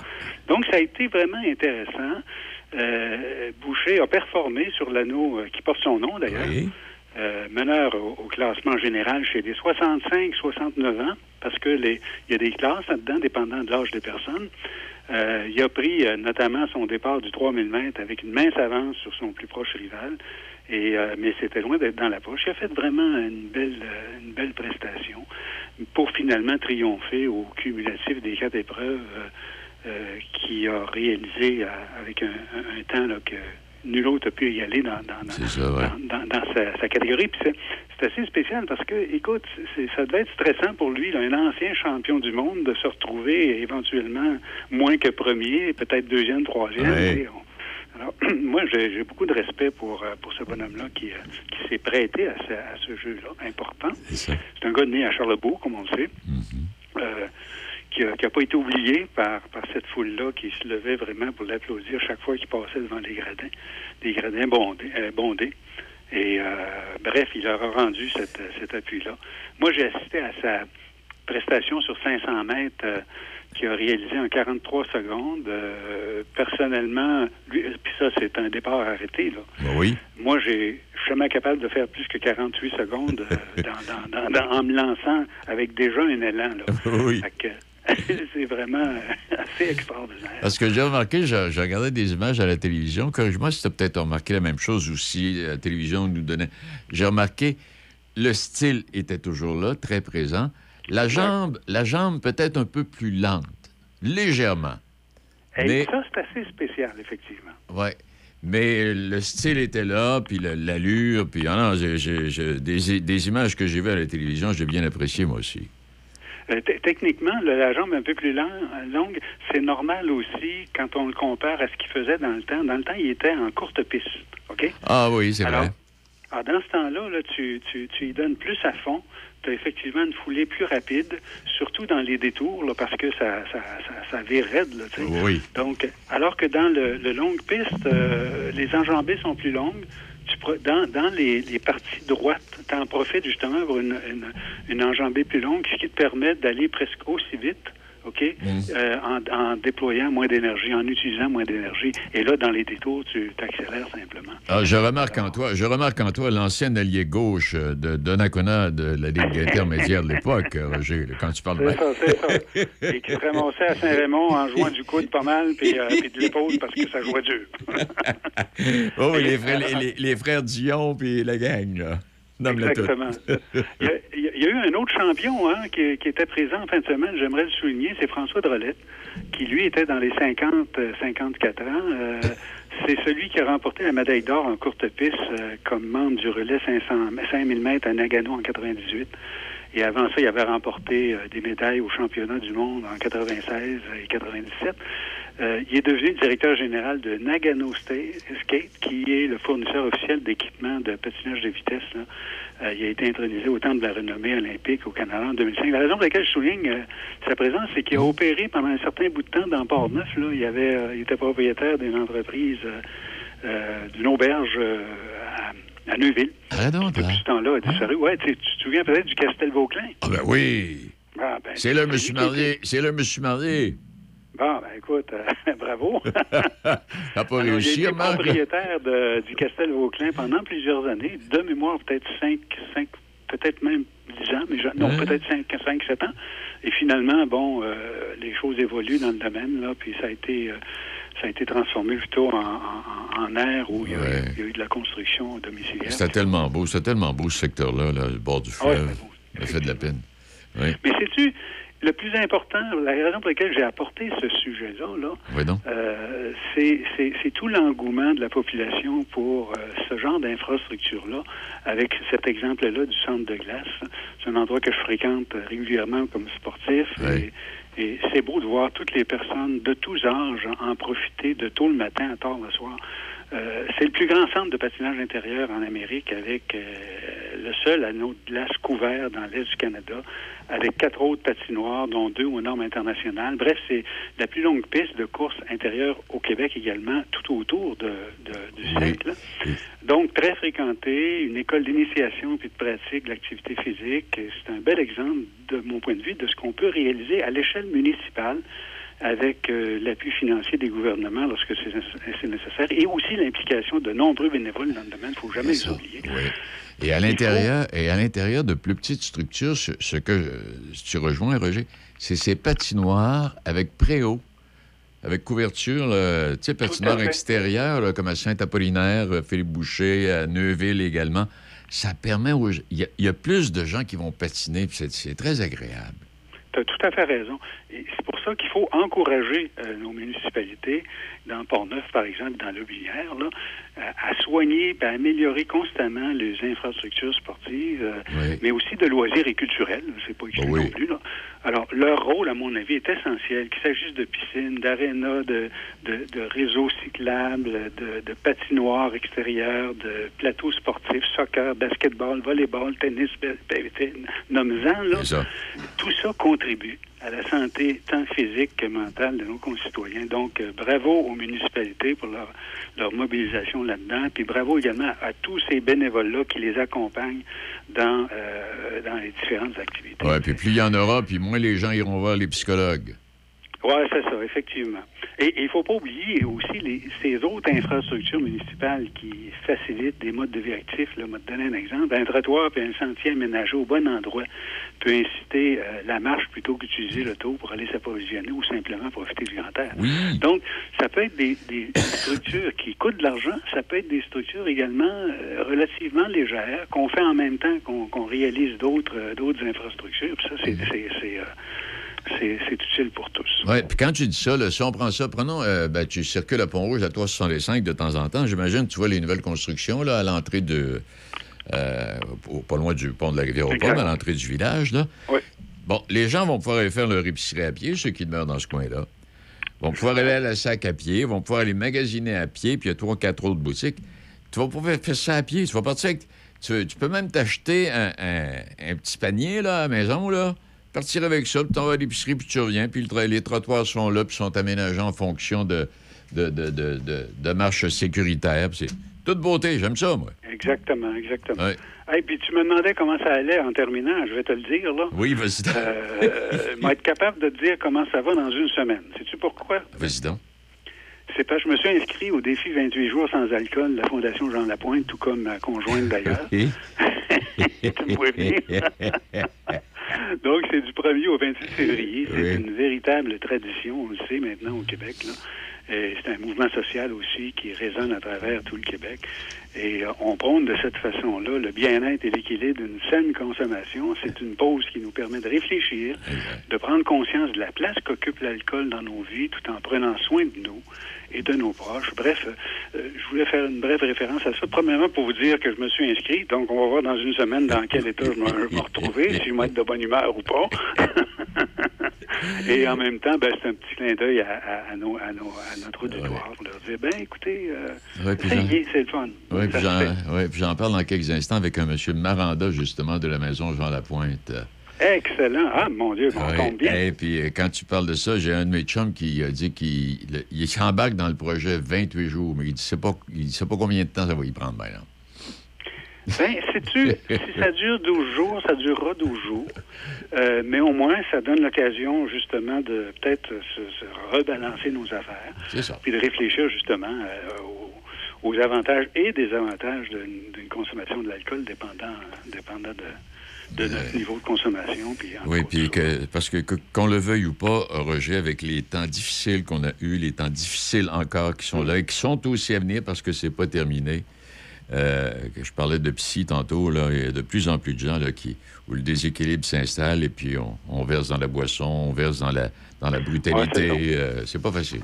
S16: donc, ça a été vraiment intéressant. Euh, Boucher a performé sur l'anneau qui porte son nom, d'ailleurs. Meneur au, au classement général chez les 65-69 ans, parce que les, il y a des classes là-dedans, dépendant de l'âge des personnes. Il a pris notamment son départ du 3000 mètres avec une mince avance sur son plus proche rival. Et, euh, mais c'était loin d'être dans la poche. Il a fait vraiment une belle, euh, une belle prestation pour finalement triompher au cumulatif des quatre épreuves euh, euh, qui a réalisé avec un, un- un temps là, que nul autre a pu y aller dans, dans, dans,
S5: ça, ouais.
S16: dans, dans sa, sa catégorie. Puis c'est, assez spécial parce que, écoute, ça devait être stressant pour lui, là, un ancien champion du monde, de se retrouver éventuellement moins que premier, peut-être deuxième, troisième.
S5: Ouais.
S16: On- alors, moi, j'ai, beaucoup de respect pour, euh, pour ce bonhomme-là qui, euh, qui s'est prêté à ce, à ce jeu-là important. C'est un gars né à Charlebourg, comme on le sait. Euh, qui n'a pas été oublié par, par cette foule-là qui se levait vraiment pour l'applaudir chaque fois qu'il passait devant les gradins, des gradins bondés. euh, bondés. Et euh, bref, il leur a rendu cette, cet appui-là. Moi, j'ai assisté à sa prestation sur 500 mètres qui a réalisé en 43 secondes. Euh, personnellement, lui, puis ça, c'est un départ arrêté. Là.
S5: Ben oui.
S16: Moi, j'ai, je suis jamais capable de faire plus que 48 secondes euh, dans, dans- dans- dans- en me lançant avec déjà un élan. Là.
S5: Oui.
S16: C'est vraiment euh, assez extraordinaire.
S5: Parce que j'ai remarqué, je, je regardais des images à la télévision. Corrige-moi si tu as peut-être remarqué la même chose aussi. La télévision nous donnait. J'ai remarqué, le style était toujours là, très présent. La jambe, la jambe peut-être un peu plus lente, légèrement.
S16: Et
S5: Mais,
S16: ça, c'est assez spécial, effectivement.
S5: ouais. Mais le style était là, puis l'allure, puis ah non, des, des images que j'ai vues à la télévision, j'ai bien apprécié moi aussi.
S16: Euh, te- techniquement, le- la jambe un peu plus long- longue, c'est normal aussi quand on le compare à ce qu'il faisait dans le temps. Dans le temps, il était en courte piste. OK?
S5: Ah oui, c'est vrai.
S16: Alors, dans ce temps-là, là, tu, tu, tu y donnes plus à fond. Tu as effectivement une foulée plus rapide, surtout dans les détours, là, parce que ça, ça, ça, ça vire raide. Là.
S5: Oui.
S16: Donc, alors que dans le, le longue piste, euh, les enjambées sont plus longues. Tu dans, dans les, les parties droites, tu en profites justement pour une, une, une enjambée plus longue, ce qui te permet d'aller presque aussi vite. OK? Euh, en, en déployant moins d'énergie, en utilisant moins d'énergie. Et là, dans les détours, tu t'accélères simplement.
S5: Ah, je remarque en toi, je remarque en toi l'ancien allié gauche euh, de Donnacona de la Ligue intermédiaire de l'époque, euh, Roger, quand tu parles
S16: C'est ça, c'est ça. Et qui se ramassait à Saint-Raymond en jouant du coude pas mal, puis, euh, puis de l'épaule parce que ça jouait dur.
S5: oh, les frères, les, les- les frères Dion puis la gang, là.
S16: Exactement. Il y, a, il y eu un autre champion hein, qui, qui était présent en fin de semaine, j'aimerais le souligner, c'est François Drolette, qui lui était dans les 50, euh, 54 ans. Euh, c'est celui qui a remporté la médaille d'or en courte piste euh, comme membre du relais 500, 5000 mètres à Nagano en 98. Et avant ça, il avait remporté euh, des médailles aux championnats du monde en 96 et 97. Euh, il est devenu directeur général de Nagano Skate, qui est le fournisseur officiel d'équipements de patinage de vitesse. là. Euh, il a été intronisé au temps de la renommée olympique au Canada en 2005. La raison pour laquelle je souligne euh, sa présence, c'est qu'il a opéré pendant un certain bout de temps dans Port-Neuf. Là. Il, avait, il était propriétaire d'une entreprise, d'une auberge à, à Neuville.
S5: Ah, donc, là.
S16: Depuis ce temps-là, a disparu. Ouais, tu, te souviens peut-être du Castel Vauclin?
S5: Ah, ben oui.
S16: Ah, ben,
S5: C'est là, je me suis
S16: était-
S5: marié. C'est là, je me suis marié.
S16: Bon, ben écoute, euh, bravo.
S5: T'as pas
S16: Alors, j'ai
S5: réussi,
S16: été
S5: Marc?
S16: propriétaire de- du Castel Vauclin pendant plusieurs années, de mémoire peut-être 5, 5 peut-être même 10 ans, mais je- non,
S5: Hein?
S16: peut-être 5, 5, 7 ans. Et finalement, bon, euh, les choses évoluent dans le domaine, là, puis ça a été, euh, ça a été transformé plutôt en, en, en aire où il y, a,
S5: Ouais.
S16: il y a eu de la construction domiciliaire.
S5: C'était tellement beau, c'était tellement beau ce secteur-là, là, le bord du
S16: Ah ouais,
S5: fleuve. Ça fait de la peine. Oui.
S16: Mais sais-tu, le plus important, la raison pour laquelle j'ai apporté ce sujet-là, là,
S5: Oui.
S16: Euh, c'est tout l'engouement de la population pour euh, ce genre d'infrastructure-là, avec cet exemple-là du centre de glace. C'est un endroit que je fréquente régulièrement comme sportif. Et, et c'est beau de voir toutes les personnes de tous âges en profiter de tôt le matin à tard le soir. Euh, c'est le plus grand centre de patinage intérieur en Amérique avec euh, le seul anneau de glace couvert dans l'est du Canada, avec quatre autres patinoires, dont deux aux normes internationales. Bref, c'est la plus longue piste de course intérieure au Québec également, tout autour de, de- du cercle. Donc, très fréquenté, une école d'initiation puis de pratique de l'activité physique. C'est un bel exemple, de mon point de vue, de ce qu'on peut réaliser à l'échelle municipale avec euh, l'appui financier des gouvernements lorsque c'est nécessaire et aussi l'implication de nombreux bénévoles dans le domaine. Il ne faut jamais les oublier.
S5: Et à l'intérieur, et à l'intérieur de plus petites structures, ce, ce que euh, tu rejoins, Roger, c'est ces patinoires avec préau, avec couverture, tu sais, patinoire extérieure, là, comme à Saint-Apollinaire, euh, Philippe Boucher, à Neuville également. Ça permet aux... Il y, y a plus de gens qui vont patiner, c'est très agréable.
S16: Tu as tout à fait raison. Et c'est pour ça qu'il faut encourager euh, nos municipalités, dans Port-Neuf, par exemple, dans l'Aubinière, là, à, à soigner, et à améliorer constamment les infrastructures sportives, euh, mais aussi de loisirs et culturels. C'est pas exclu non plus. Là. Alors, leur rôle, à mon avis, est essentiel, qu'il s'agisse de piscines, d'arénas, de, de, de réseaux cyclables, de, de patinoires extérieures, de plateaux sportifs, soccer, basketball, volleyball, tennis, nomme-en, là. Tout ça contribue à la santé tant physique que mentale de nos concitoyens. Donc, euh, bravo aux municipalités pour leur, leur mobilisation là-dedans, puis bravo également à tous ces bénévoles-là qui les accompagnent dans, euh, dans les différentes activités.
S5: Ouais, puis plus il y en aura, puis moins les gens iront voir les psychologues.
S16: Oui, c'est ça, effectivement. Et il ne faut pas oublier aussi les, ces autres infrastructures municipales qui facilitent des modes de vie actifs. Là, je vais te donner un exemple. Un trottoir et un sentier aménagé au bon endroit peut inciter euh, la marche plutôt qu'utiliser l'auto pour aller s'approvisionner ou simplement profiter du grand air. Donc, ça peut être des, des structures qui coûtent de l'argent, ça peut être des structures également euh, relativement légères qu'on fait en même temps qu'on qu'on réalise d'autres euh, d'autres infrastructures. Puis ça, c'est c'est- utile pour tous.
S5: Oui, puis quand tu dis ça, là, si on prend ça, prenons, euh, ben, tu circules à Pont-Rouge à 365 de temps en temps. J'imagine, tu vois les nouvelles constructions là, à l'entrée de. euh, pas loin du pont de la rivière au pont,
S16: Exact.
S5: à l'entrée du village. Là.
S16: Oui.
S5: Bon, les gens vont pouvoir aller faire leur épicerie à pied, ceux qui demeurent dans ce coin-là. Vont pouvoir aller à la sac à pied, vont pouvoir aller magasiner à pied, puis il y a trois, quatre autres boutiques. Tu vas pouvoir faire ça à pied. Tu vas partir avec. Tu, tu peux même t'acheter un, un- un petit panier là, à la maison, là. Partir avec ça, puis t'en vas à l'épicerie, puis tu reviens, puis le les trottoirs sont là, puis sont aménagés en fonction de, de, de, de, de- marches sécuritaires. C'est toute beauté, j'aime ça, moi.
S16: Exactement, exactement.
S5: Ouais.
S16: Hey, puis tu me demandais comment ça allait en terminant, je vais te le dire, là.
S5: Oui, vas-y donc.
S16: Euh, m'a être capable de te dire comment ça va dans une semaine. Sais-tu pourquoi?
S5: Vas-y donc.
S16: C'est parce que je me suis inscrit au défi 28 jours sans alcool de la Fondation Jean Lapointe, tout comme ma conjointe d'ailleurs. tu me vois venir. Donc, c'est du 1er au 26 février. C'est
S5: Oui.
S16: une véritable tradition, on le sait maintenant au Québec. là. Et C'est un mouvement social aussi qui résonne à travers tout le Québec. Et euh, on prône de cette façon-là le bien-être et l'équilibre d'une saine consommation. C'est une pause qui nous permet de réfléchir, de prendre conscience de la place qu'occupe l'alcool dans nos vies, tout en prenant soin de nous et de nos proches. Bref, euh, je voulais faire une brève référence à ça. Premièrement, pour vous dire que je me suis inscrit. Donc, on va voir dans une semaine dans quel état je vais me retrouver, si je vais être de bonne humeur ou pas. Et en même temps, ben, c'est un petit clin d'œil à, à- à nos- à nos- à notre auditoire pour leur dire, ben écoutez, euh,
S5: Ouais,
S16: c'est le fun.
S5: Oui, puis j'en ouais, parle dans quelques instants avec un monsieur Maranda, justement, de la maison Jean Lapointe.
S16: Excellent. Ah, mon Dieu, on
S5: Ouais.
S16: tombe bien.
S5: Et puis, euh, quand tu parles de ça, j'ai un de mes chums qui a dit qu'il s'embarque dans le projet 28 jours, mais il ne sait, pas- il sait pas combien de temps ça va y prendre, là.
S16: Ben, sais-tu, si ça dure 12 jours, ça durera 12 jours. Euh, mais au moins, ça donne l'occasion, justement, de peut-être se, se rebalancer nos affaires.
S5: C'est ça.
S16: Puis de réfléchir, justement, euh, aux, aux avantages et désavantages d'une d'une consommation de l'alcool dépendant, dépendant de, de notre niveau de consommation. Puis,
S5: Oui, puis que, parce que, qu'on le veuille ou pas, Roger, avec les temps difficiles qu'on a eus, les temps difficiles encore qui sont là et qui sont aussi à venir parce que c'est pas terminé. Euh, que je parlais de psy tantôt, là, il y a de plus en plus de gens là, qui, où le déséquilibre s'installe et puis on, on verse dans la boisson, on verse dans la, dans la brutalité.
S16: Ouais, c'est
S5: euh, c'est pas facile.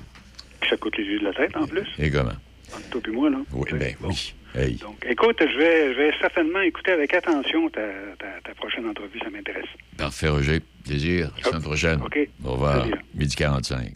S16: Ça coûte les yeux de la tête, en plus.
S5: Et comment?
S16: Entre toi et moi, là.
S5: Oui, ben oui. Hey.
S16: Donc, écoute, je vais, je vais certainement écouter avec attention ta, ta, ta prochaine entrevue, ça m'intéresse.
S5: Parfait, Roger. Plaisir. À la semaine prochaine.
S16: OK.
S5: Au revoir. Midi 45.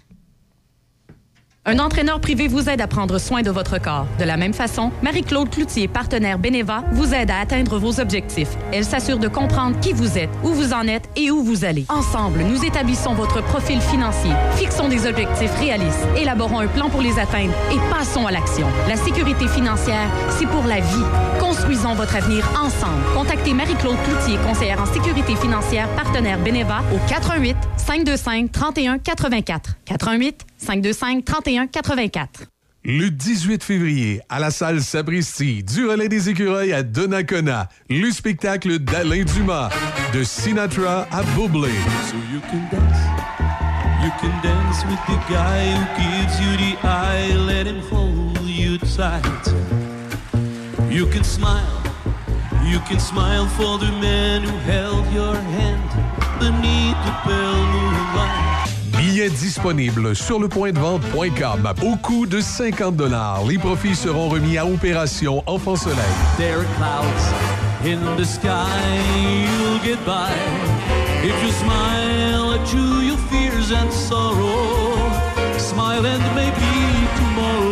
S12: Un entraîneur privé vous aide à prendre soin de votre corps. De la même façon, Marie-Claude Cloutier, partenaire Beneva, vous aide à atteindre vos objectifs. Elle s'assure de comprendre qui vous êtes, où vous en êtes et où vous allez. Ensemble, nous établissons votre profil financier, fixons des objectifs réalistes, élaborons un plan pour les atteindre et passons à l'action. La sécurité financière, c'est pour la vie. Construisons votre avenir ensemble. Contactez Marie-Claude Cloutier, conseillère en sécurité financière, partenaire Beneva, au 88 525 31 84. 88 525 31 84.
S3: Le 18 février, à la salle Sapristi, du relais des écureuils à Donnacona, le spectacle d'Alain Dumas, de Sinatra à Bublé.
S17: So you can dance, you can dance with the guy who gives you the eye, let him hold you tight. You can smile, you can smile for the man who held your hand beneath the pale moonlight.
S3: Billets disponibles sur lepointdevente.com au coût de 50 Les profits seront remis à Opération Enfant Soleil.
S17: There are clouds in the sky, you'll get by. If you smile at you, your fears and sorrow. Smile and maybe.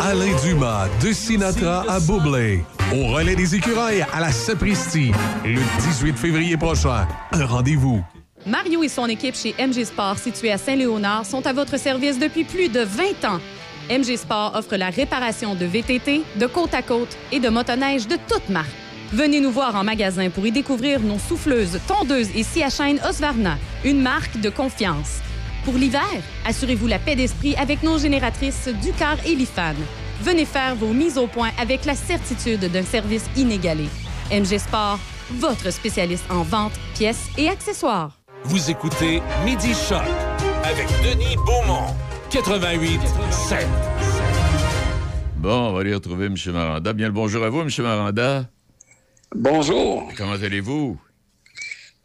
S3: Alain Dumas, de Sinatra à Bublé. Au relais des écureuils à la Sapristi, le 18 février prochain. Un rendez-vous.
S12: Mario et son équipe chez MG Sport, située à Saint-Léonard, sont à votre service depuis plus de 20 ans. MG Sport offre la réparation de VTT, de côte à côte et de motoneige de toutes marques. Venez nous voir en magasin pour y découvrir nos souffleuses, tondeuses et scie à chaîne Osvarna, une marque de confiance. Pour l'hiver, assurez-vous la paix d'esprit avec nos génératrices Ducar et Lifan. Venez faire vos mises au point avec la certitude d'un service inégalé. MG Sport, votre spécialiste en vente, pièces et accessoires.
S2: Vous écoutez Midi Choc avec Denis Beaumont. 88 7.
S5: Bon, on va aller retrouver M. Maranda. Bien le bonjour à vous, M. Maranda.
S18: Bonjour.
S5: Comment allez-vous?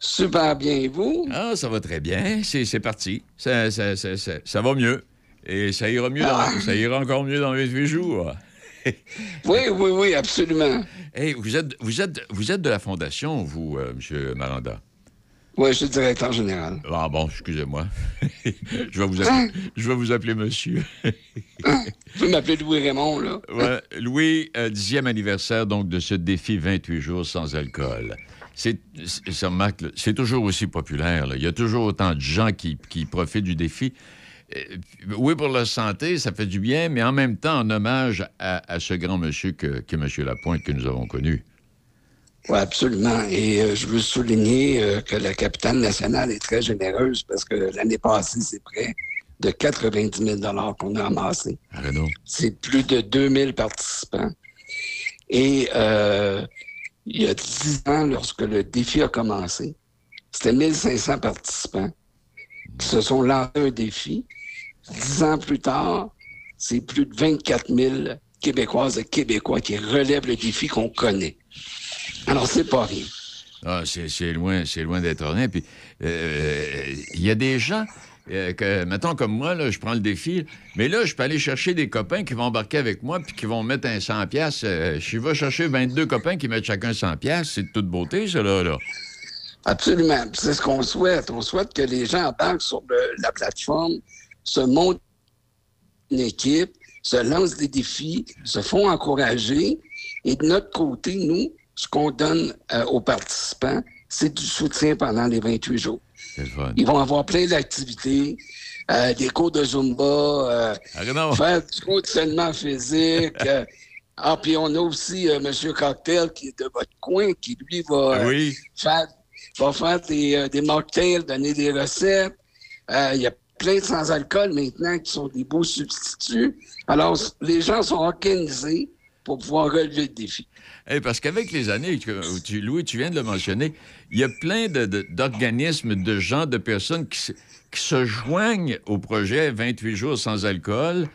S18: Super bien, et vous?
S5: Ah, ça va très bien. C'est c'est parti. Ça, ça, ça, ça- ça va mieux. Et ça ira mieux dans-
S18: Ah.
S5: ça ira encore mieux dans 28 jours.
S18: Oui, oui, oui, absolument.
S5: Hey, vous êtes, vous êtes, vous êtes de la Fondation, vous, euh, M. Maranda?
S18: Oui, je suis directeur général.
S5: Ah bon, excusez-moi. je, vais vous appeler, je vais vous appeler monsieur.
S18: M'appeler Louis Raymond, là.
S5: Ouais, Louis, euh, dixième anniversaire donc de ce défi 28 jours sans alcool. C'est, c'est- toujours aussi populaire. là. Il y a toujours autant de gens qui, qui profitent du défi. Euh, oui, pour la santé, ça fait du bien, mais en même temps, en hommage à, à ce grand monsieur que, que M. Lapointe que nous avons connu.
S18: Oui, absolument. Et euh, je veux souligner euh, que la capitale nationale est très généreuse parce que l'année passée, c'est près de 90 000 qu'on a amassé. C'est plus de 2000 participants. Et euh, il y a 10 ans, lorsque le défi a commencé, c'était 1500 participants qui se sont lancés un défi. 10 ans plus tard, c'est plus de 24 000 Québécoises et Québécois qui relèvent le défi qu'on connaît. Alors, c'est pas rien.
S5: Ah, c'est loin, loin d'être rien. Puis, euh, il y a des gens, euh, que, mettons comme moi, là, je prends le défi, mais là, je peux aller chercher des copains qui vont embarquer avec moi puis qui vont mettre un 100 pièces. je vais chercher 22 copains qui mettent chacun 100 pièces. C'est de toute beauté, ça, là.
S18: Absolument. C'est ce qu'on souhaite. On souhaite que les gens embarquent sur la plateforme, se montent une équipe, se lancent des défis, se font encourager. Et de notre côté, nous, ce qu'on donne euh, aux participants, c'est du soutien pendant les 28 jours. Ils vont avoir plein d'activités, euh, des cours de Zumba, euh, faire du conditionnement physique. euh, ah, puis on a aussi M. Cocktail qui est de votre coin, qui lui va,
S5: Oui.
S18: faire, va faire des, des mocktails, donner des recettes. Il y a plein de sans-alcool maintenant qui sont des beaux substituts. Alors, les gens sont organisés pour pouvoir relever le défi.
S5: Hey, parce qu'avec les années, tu, Louis, tu viens de le mentionner, il y a plein de- de- d'organismes, de, gens, de personnes qui, se- qui se joignent au projet 28 jours sans alcool.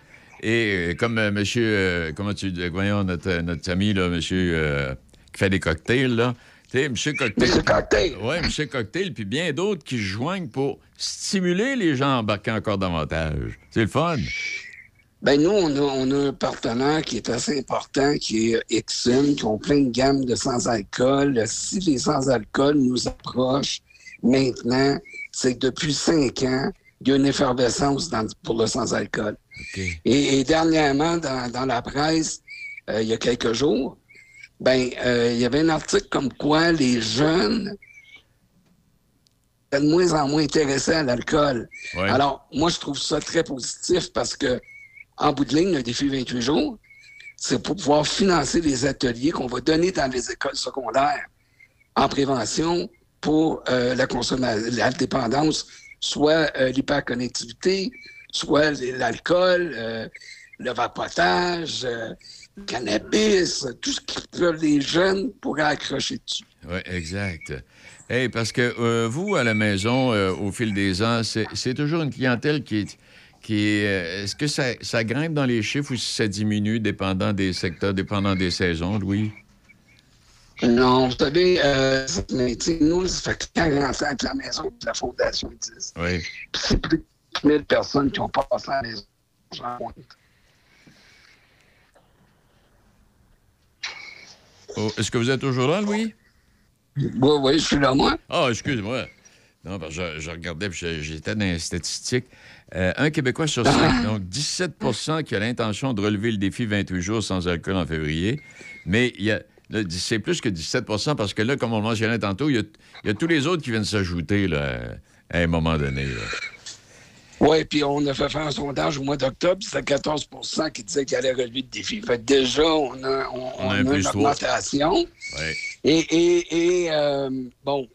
S5: Et euh, comme euh, monsieur, euh, comment tu dis, voyons, notre, notre ami, là, monsieur, euh, qui fait des cocktails, là. Tu sais, monsieur Cocktail.
S18: Monsieur Cocktail.
S5: Oui, monsieur Cocktail, puis bien d'autres qui se joignent pour stimuler les gens à embarquer encore davantage. C'est le fun.
S18: Ben nous, on a, on a un partenaire qui est assez important, qui est Exum, qui ont plein de gammes de sans-alcool. Si les sans-alcool nous approchent maintenant, c'est que depuis cinq ans, il y a une effervescence dans- pour le sans-alcool. Et, et dernièrement, dans, dans la presse, euh, il y a quelques jours, ben euh, il y avait un article comme quoi les jeunes sont de moins en moins intéressés à l'alcool.
S5: Ouais.
S18: Alors, moi, je trouve ça très positif parce que, en bout de ligne, le défi 28 jours, c'est pour pouvoir financer les ateliers qu'on va donner dans les écoles secondaires en prévention pour euh, la consommation, la dépendance, soit euh, l'hyperconnectivité, soit l'alcool, euh, le vapotage, le cannabis, tout ce qui peut les jeunes pourraient accrocher dessus.
S5: Oui, exact. Hey, parce que vous, à la maison, au fil des ans, c'est toujours une clientèle qui est. Euh, Est-ce que ça, ça grimpe dans les chiffres ou si ça diminue dépendant des secteurs, dépendant des saisons, Louis?
S18: Non, vous savez, euh, mais, nous, ça fait 40 ans que la maison de la Fondation existe.
S5: Oui.
S18: C'est plus de 1000 personnes qui ont passé à la maison.
S5: Oh, Est-ce que vous êtes toujours là, Louis?
S18: Oui, oui, je suis là, moi.
S5: Ah, excuse-moi. Non, parce que je, je regardais, j'étais dans les statistiques. Euh, un Québécois sur cinq, donc 17% qui a l'intention de relever le défi 28 jours sans alcool en février. Mais il y a, là, c'est plus que 17% parce que là, comme on le mentionnait tantôt, il y a, il y a tous les autres qui viennent s'ajouter à un moment donné. là.
S18: Oui, puis on a fait faire un sondage au mois d'octobre, c'était 14% qui disaient qu'ils allaient relever le défi. Fait que déjà, on a, on,
S5: On a
S18: on a une augmentation.
S5: Ouais.
S18: Et, et, et, euh, bon,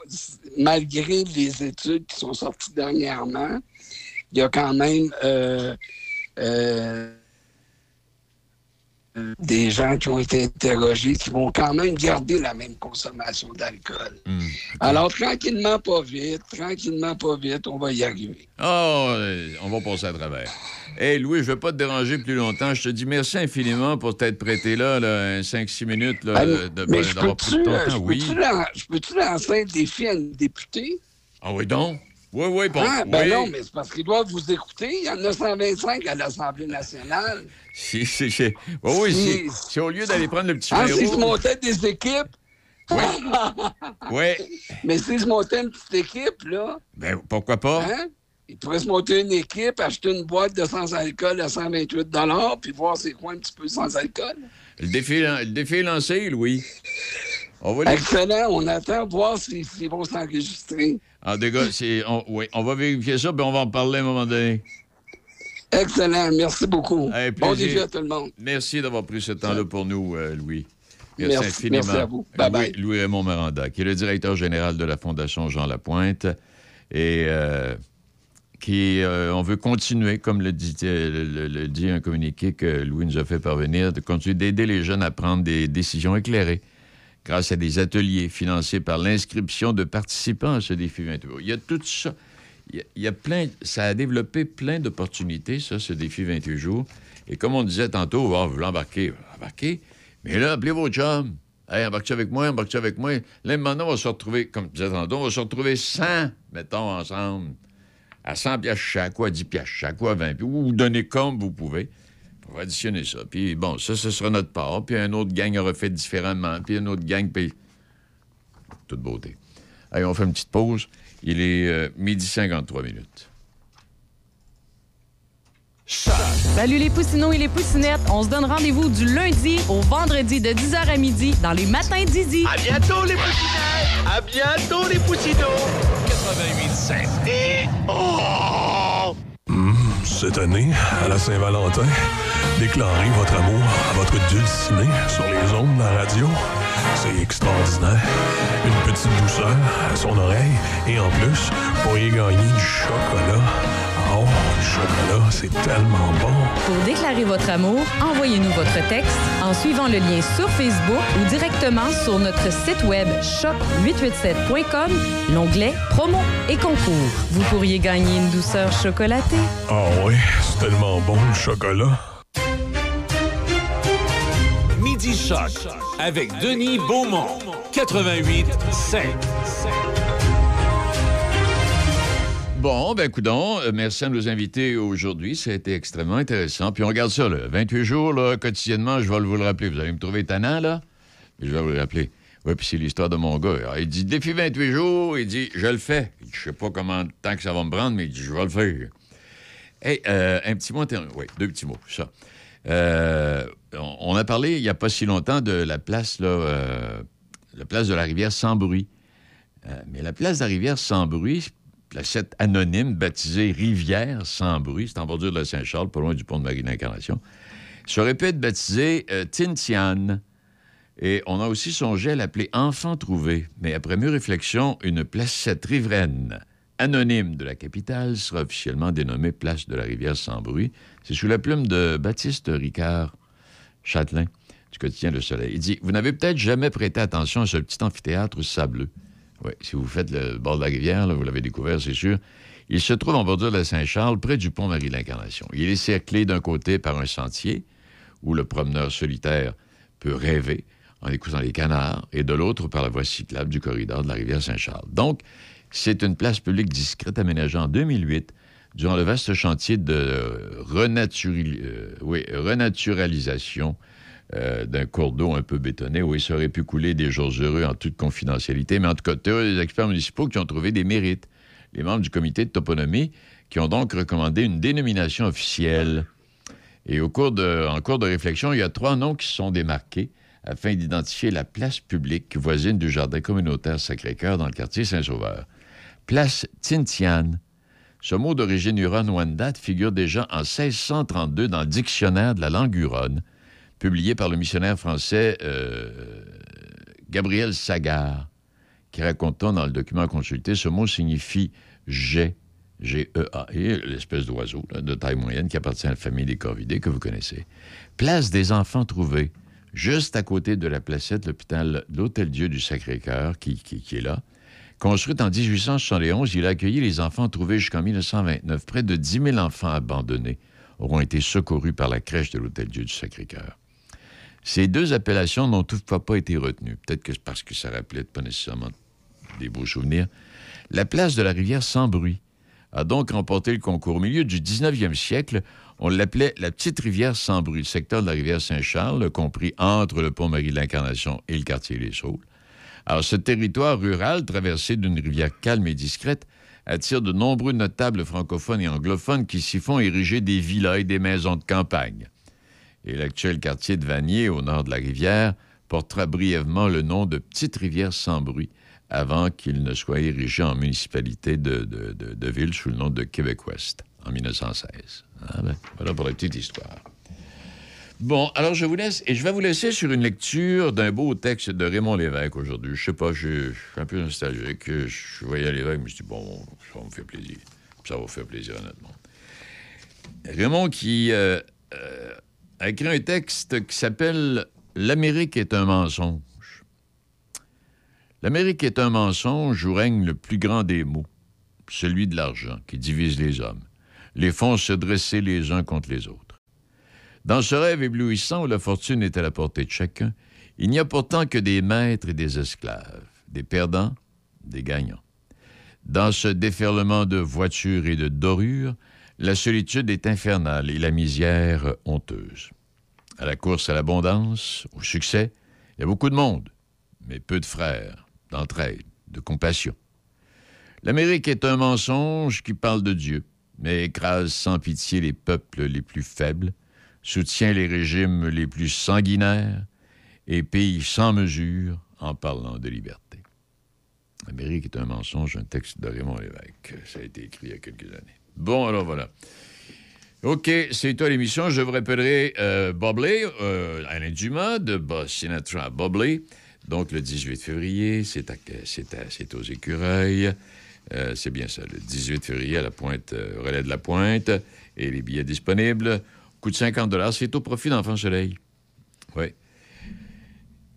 S18: malgré les études qui sont sorties dernièrement, il y a quand même euh, euh, des gens qui ont été interrogés qui vont quand même garder la même consommation d'alcool.
S5: Hmm.
S18: Alors, tranquillement, pas vite, tranquillement, pas vite, on va y arriver.
S5: Oh, on va passer à travers. Hey, Louis, je ne veux pas te déranger plus longtemps. Je te dis merci infiniment pour t'être prêté là, là 5-6 minutes là,
S18: Ah,
S5: de, de-
S18: mais je
S5: d'avoir pris
S18: peux-tu
S5: ton temps.
S18: je
S5: Oui.
S18: peux-tu lan- je peux-tu lancer un défi à une députée?
S5: Ah oui, donc? Oui, oui, bon.
S18: Ah, ben
S5: oui.
S18: non, mais c'est parce qu'ils doivent vous écouter. Il y en a 125 à l'Assemblée nationale.
S5: Si, si, si. Oui, oui,
S18: Si-
S5: si, si au lieu d'aller prendre le petit
S18: Ah, s'ils se montaient des équipes.
S5: Oui.
S18: Mais s'ils se montaient une petite équipe, là,
S5: Ben, pourquoi pas?
S18: hein, ils pourraient se monter une équipe, acheter une boîte de sans alcool à 128 puis voir c'est quoi un petit peu sans alcool.
S5: Le défi, le défi est lancé, Louis. On va
S18: Excellent. On attend voir s'ils s'ils vont s'enregistrer.
S5: Ah, des gars, c'est- on, oui, on va vérifier ça, puis on va en parler à un moment donné.
S18: Excellent. Merci beaucoup.
S5: Hey,
S18: bon à tout le monde.
S5: Merci d'avoir pris ce temps-là pour nous, euh, Louis. Merci,
S18: Merci-
S5: infiniment.
S18: merci à vous. Bye-bye.
S5: Louis, Louis Raymond Miranda, qui est le directeur général de la Fondation Jean Lapointe et euh, qui, euh, on veut continuer, comme le dit, le dit un communiqué que Louis nous a fait parvenir, de continuer d'aider les jeunes à prendre des décisions éclairées grâce à des ateliers financés par l'inscription de participants à ce défi 28 jours. Il y a tout ça. Il y a, plein, ça a développé plein d'opportunités, ça, ce défi 28 jours. Et comme on disait tantôt, oh, vous voulez embarquer, embarquer. Mais là, appelez vos chums. Hey, embarque avec moi, embarque avec moi? Là, maintenant, on va se retrouver, comme tu disais tantôt, on va se retrouver 100, mettons, ensemble. À 100 piastres chaque, à 10 piastres chaque, à 20 piastres. Ou vous donnez comme vous pouvez. On va additionner ça. Puis bon, ça, ce sera notre part. Puis un autre gang aura fait différemment. Puis un autre gang, puis... Toute beauté. Allez, on fait une petite pause. Il est euh, midi 53 minutes.
S12: Salut les poussinots et les poussinettes. On se donne rendez-vous du lundi au vendredi de 10h à midi dans les matins d'Izzy.
S1: À bientôt, les poussinettes! À bientôt, les poussinots! 88.5. Oh!
S11: Hum, cette année, à la Saint-Valentin, déclarez votre amour à votre dulciné sur les ondes de la radio. C'est extraordinaire. Une petite douceur à son oreille et en plus, vous pourriez gagner du chocolat. Oh, le chocolat, c'est tellement bon.
S12: Pour déclarer votre amour, envoyez-nous votre texte en suivant le lien sur Facebook ou directement sur notre site web choc887.com, l'onglet Promo et concours. Vous pourriez gagner une douceur chocolatée.
S11: Ah oui, c'est tellement bon le chocolat.
S2: Avec Denis Beaumont. 88 5.
S5: Bon, ben, coudon, euh, merci à nos invités aujourd'hui. Ça a été extrêmement intéressant. Puis on regarde ça, là. 28 jours, là, quotidiennement, je vais vous le rappeler. Vous allez me trouver tannant, là, je vais vous le rappeler. Oui, puis c'est l'histoire de mon gars. Alors, il dit, défi 28 jours, il dit, je le fais. Je sais pas comment temps que ça va me prendre, mais il dit, je vais le faire. Hey, euh, un petit mot, oui, deux petits mots, ça. Euh, on, a parlé il n'y a pas si longtemps de la place, euh, de la rivière sans bruit. Euh, mais la place de la rivière sans bruit, placette anonyme baptisée Rivière sans bruit, c'est en bordure de la Saint-Charles, pas loin du pont de Marie-d'Incarnation, ça aurait pu être baptisé euh, Tintiane. Et on a aussi songé à l'appeler Enfant trouvé. Mais après mûre réflexion, une placette riveraine anonyme de la capitale sera officiellement dénommée Place de la Rivière sans bruit. C'est sous la plume de Baptiste Ricard Châtelain du quotidien Le Soleil. Il dit Vous n'avez peut-être jamais prêté attention à ce petit amphithéâtre sableux. Oui, si vous faites le bord de la rivière, vous l'avez découvert, c'est sûr. Il se trouve en bordure de la Saint-Charles, près du pont Marie-l'Incarnation. Il est cerclé d'un côté par un sentier où le promeneur solitaire peut rêver en écoutant les canards, et de l'autre par la voie cyclable du corridor de la rivière Saint-Charles. Donc, c'est une place publique discrète aménagée en 2008 durant le vaste chantier de euh, oui, renaturalisation euh, d'un cours d'eau un peu bétonné où il serait pu couler des jours heureux en toute confidentialité. Mais en tout cas, des experts municipaux qui ont trouvé des mérites. Les membres du comité de toponymie qui ont donc recommandé une dénomination officielle. Et au cours de, en cours de réflexion, il y a trois noms qui sont démarqués afin d'identifier la place publique voisine du jardin communautaire Sacré-Cœur dans le quartier Saint-Sauveur. Place Tintiane. Ce mot d'origine huron-wendate figure déjà en 1632 dans le dictionnaire de la langue huronne, publié par le missionnaire français euh, Gabriel Sagard, qui racontant dans le document consulté, ce mot signifie jet, G-E-A-I, l'espèce d'oiseau de taille moyenne qui appartient à la famille des corvidés que vous connaissez. Place des enfants trouvés, juste à côté de la placette, l'hôpital, l'Hôtel-Dieu du Sacré-Cœur, qui est là. Construite en 1871, il a accueilli les enfants trouvés jusqu'en 1929. Près de 10 000 enfants abandonnés auront été secourus par la crèche de l'Hôtel-Dieu du Sacré-Cœur. Ces deux appellations n'ont toutefois pas été retenues. Peut-être que c'est parce que ça rappelait pas nécessairement des beaux souvenirs. La place de la rivière sans bruit a donc remporté le concours. Au milieu du 19e siècle, on l'appelait la petite rivière sans bruit. Le secteur de la rivière Saint-Charles, compris entre le pont Marie de l'Incarnation et le quartier Les Saules. Alors, ce territoire rural, traversé d'une rivière calme et discrète, attire de nombreux notables francophones et anglophones qui s'y font ériger des villas et des maisons de campagne. Et l'actuel quartier de Vanier, au nord de la rivière, portera brièvement le nom de Petite Rivière sans bruit avant qu'il ne soit érigé en municipalité de, ville sous le nom de Québec-Ouest en 1916. Ah ben, voilà pour la petite histoire. Bon, alors je vous laisse et je vais vous laisser sur une lecture d'un beau texte de Raymond Lévesque aujourd'hui. Je sais pas, je, suis un peu nostalgique. Je voyais Lévesque, je me suis dit, bon, ça me fait plaisir. Ça va faire plaisir, honnêtement. Raymond qui euh, euh, a écrit un texte qui s'appelle L'Amérique est un mensonge. L'Amérique est un mensonge où règne le plus grand des maux, celui de l'argent qui divise les hommes, les font se dresser les uns contre les autres. Dans ce rêve éblouissant où la fortune est à la portée de chacun, il n'y a pourtant que des maîtres et des esclaves, des perdants, des gagnants. Dans ce déferlement de voitures et de dorures, la solitude est infernale et la misère honteuse. À la course à l'abondance, au succès, il y a beaucoup de monde, mais peu de frères, d'entraide, de compassion. L'Amérique est un mensonge qui parle de Dieu, mais écrase sans pitié les peuples les plus faibles, soutient les régimes les plus sanguinaires et pille sans mesure en parlant de liberté. L'Amérique est un mensonge, un texte de Raymond Lévesque. Ça a été écrit il y a quelques années. Bon, alors voilà. OK, c'est toi l'émission. Je vous rappellerai euh, Bobley, euh, Alain Dumas, de Boss Sinatra à Bobley. Donc, le 18 février, c'est aux écureuils. Euh, c'est bien ça, le 18 février à la pointe, euh, relais de la pointe. Et les billets disponibles, coût de 50 C'est au profit d'Enfant Soleil. Oui.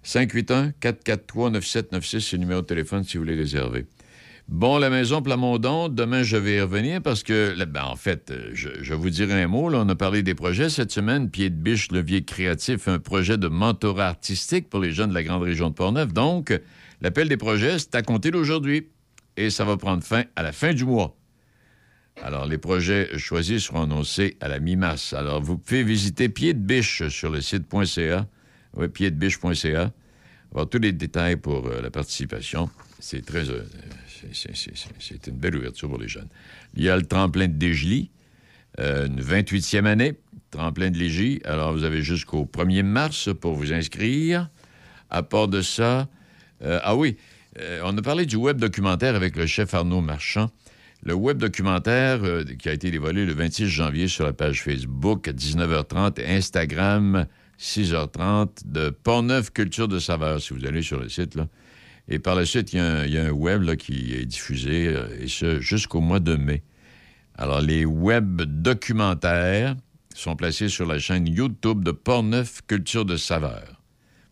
S5: 581-443-9796, c'est le numéro de téléphone si vous voulez réserver. Bon, la maison Plamondon, demain, je vais y revenir parce que, ben, en fait, je, je, vous dirai un mot. Là, on a parlé des projets cette semaine. Pied de biche, levier créatif, un projet de mentorat artistique pour les jeunes de la grande région de Portneuf. Donc, l'appel des projets, c'est à compter d'aujourd'hui. Et ça va prendre fin à la fin du mois. Alors, les projets choisis seront annoncés à la mi-mars. Alors, vous pouvez visiter Pied de biche sur le site.ca. Oui, pieddebiche.ca. Voir tous les détails pour euh, la participation. C'est très. Euh, c'est une belle ouverture pour les jeunes. Il y a le tremplin de Dégely, euh, une 28e année, tremplin de Légy. Alors, vous avez jusqu'au 1er mars pour vous inscrire. À part de ça, ah oui, on a parlé du web documentaire avec le chef Arnaud Marchand. Le web documentaire euh, qui a été dévoilé le 26 janvier sur la page Facebook à 19h30 et Instagram 6h30 de Pont-Neuf Culture de Saveur, si vous allez sur le site, là. Et par la suite, il y a un, web là, qui est diffusé, euh, et ce, jusqu'au mois de mai. Alors, les web documentaires sont placés sur la chaîne YouTube de Portneuf Culture de Saveur.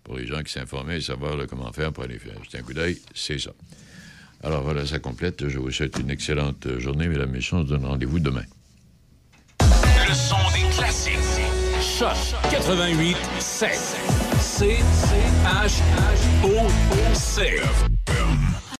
S5: Pour les gens qui s'informaient et savoir comment faire pour aller faire jeter un coup d'œil, c'est ça. Alors voilà, ça complète. Je vous souhaite une excellente journée, mesdames messieurs. On se donne rendez-vous demain.
S2: Le son des classiques. Choc 88 7. C H H O C.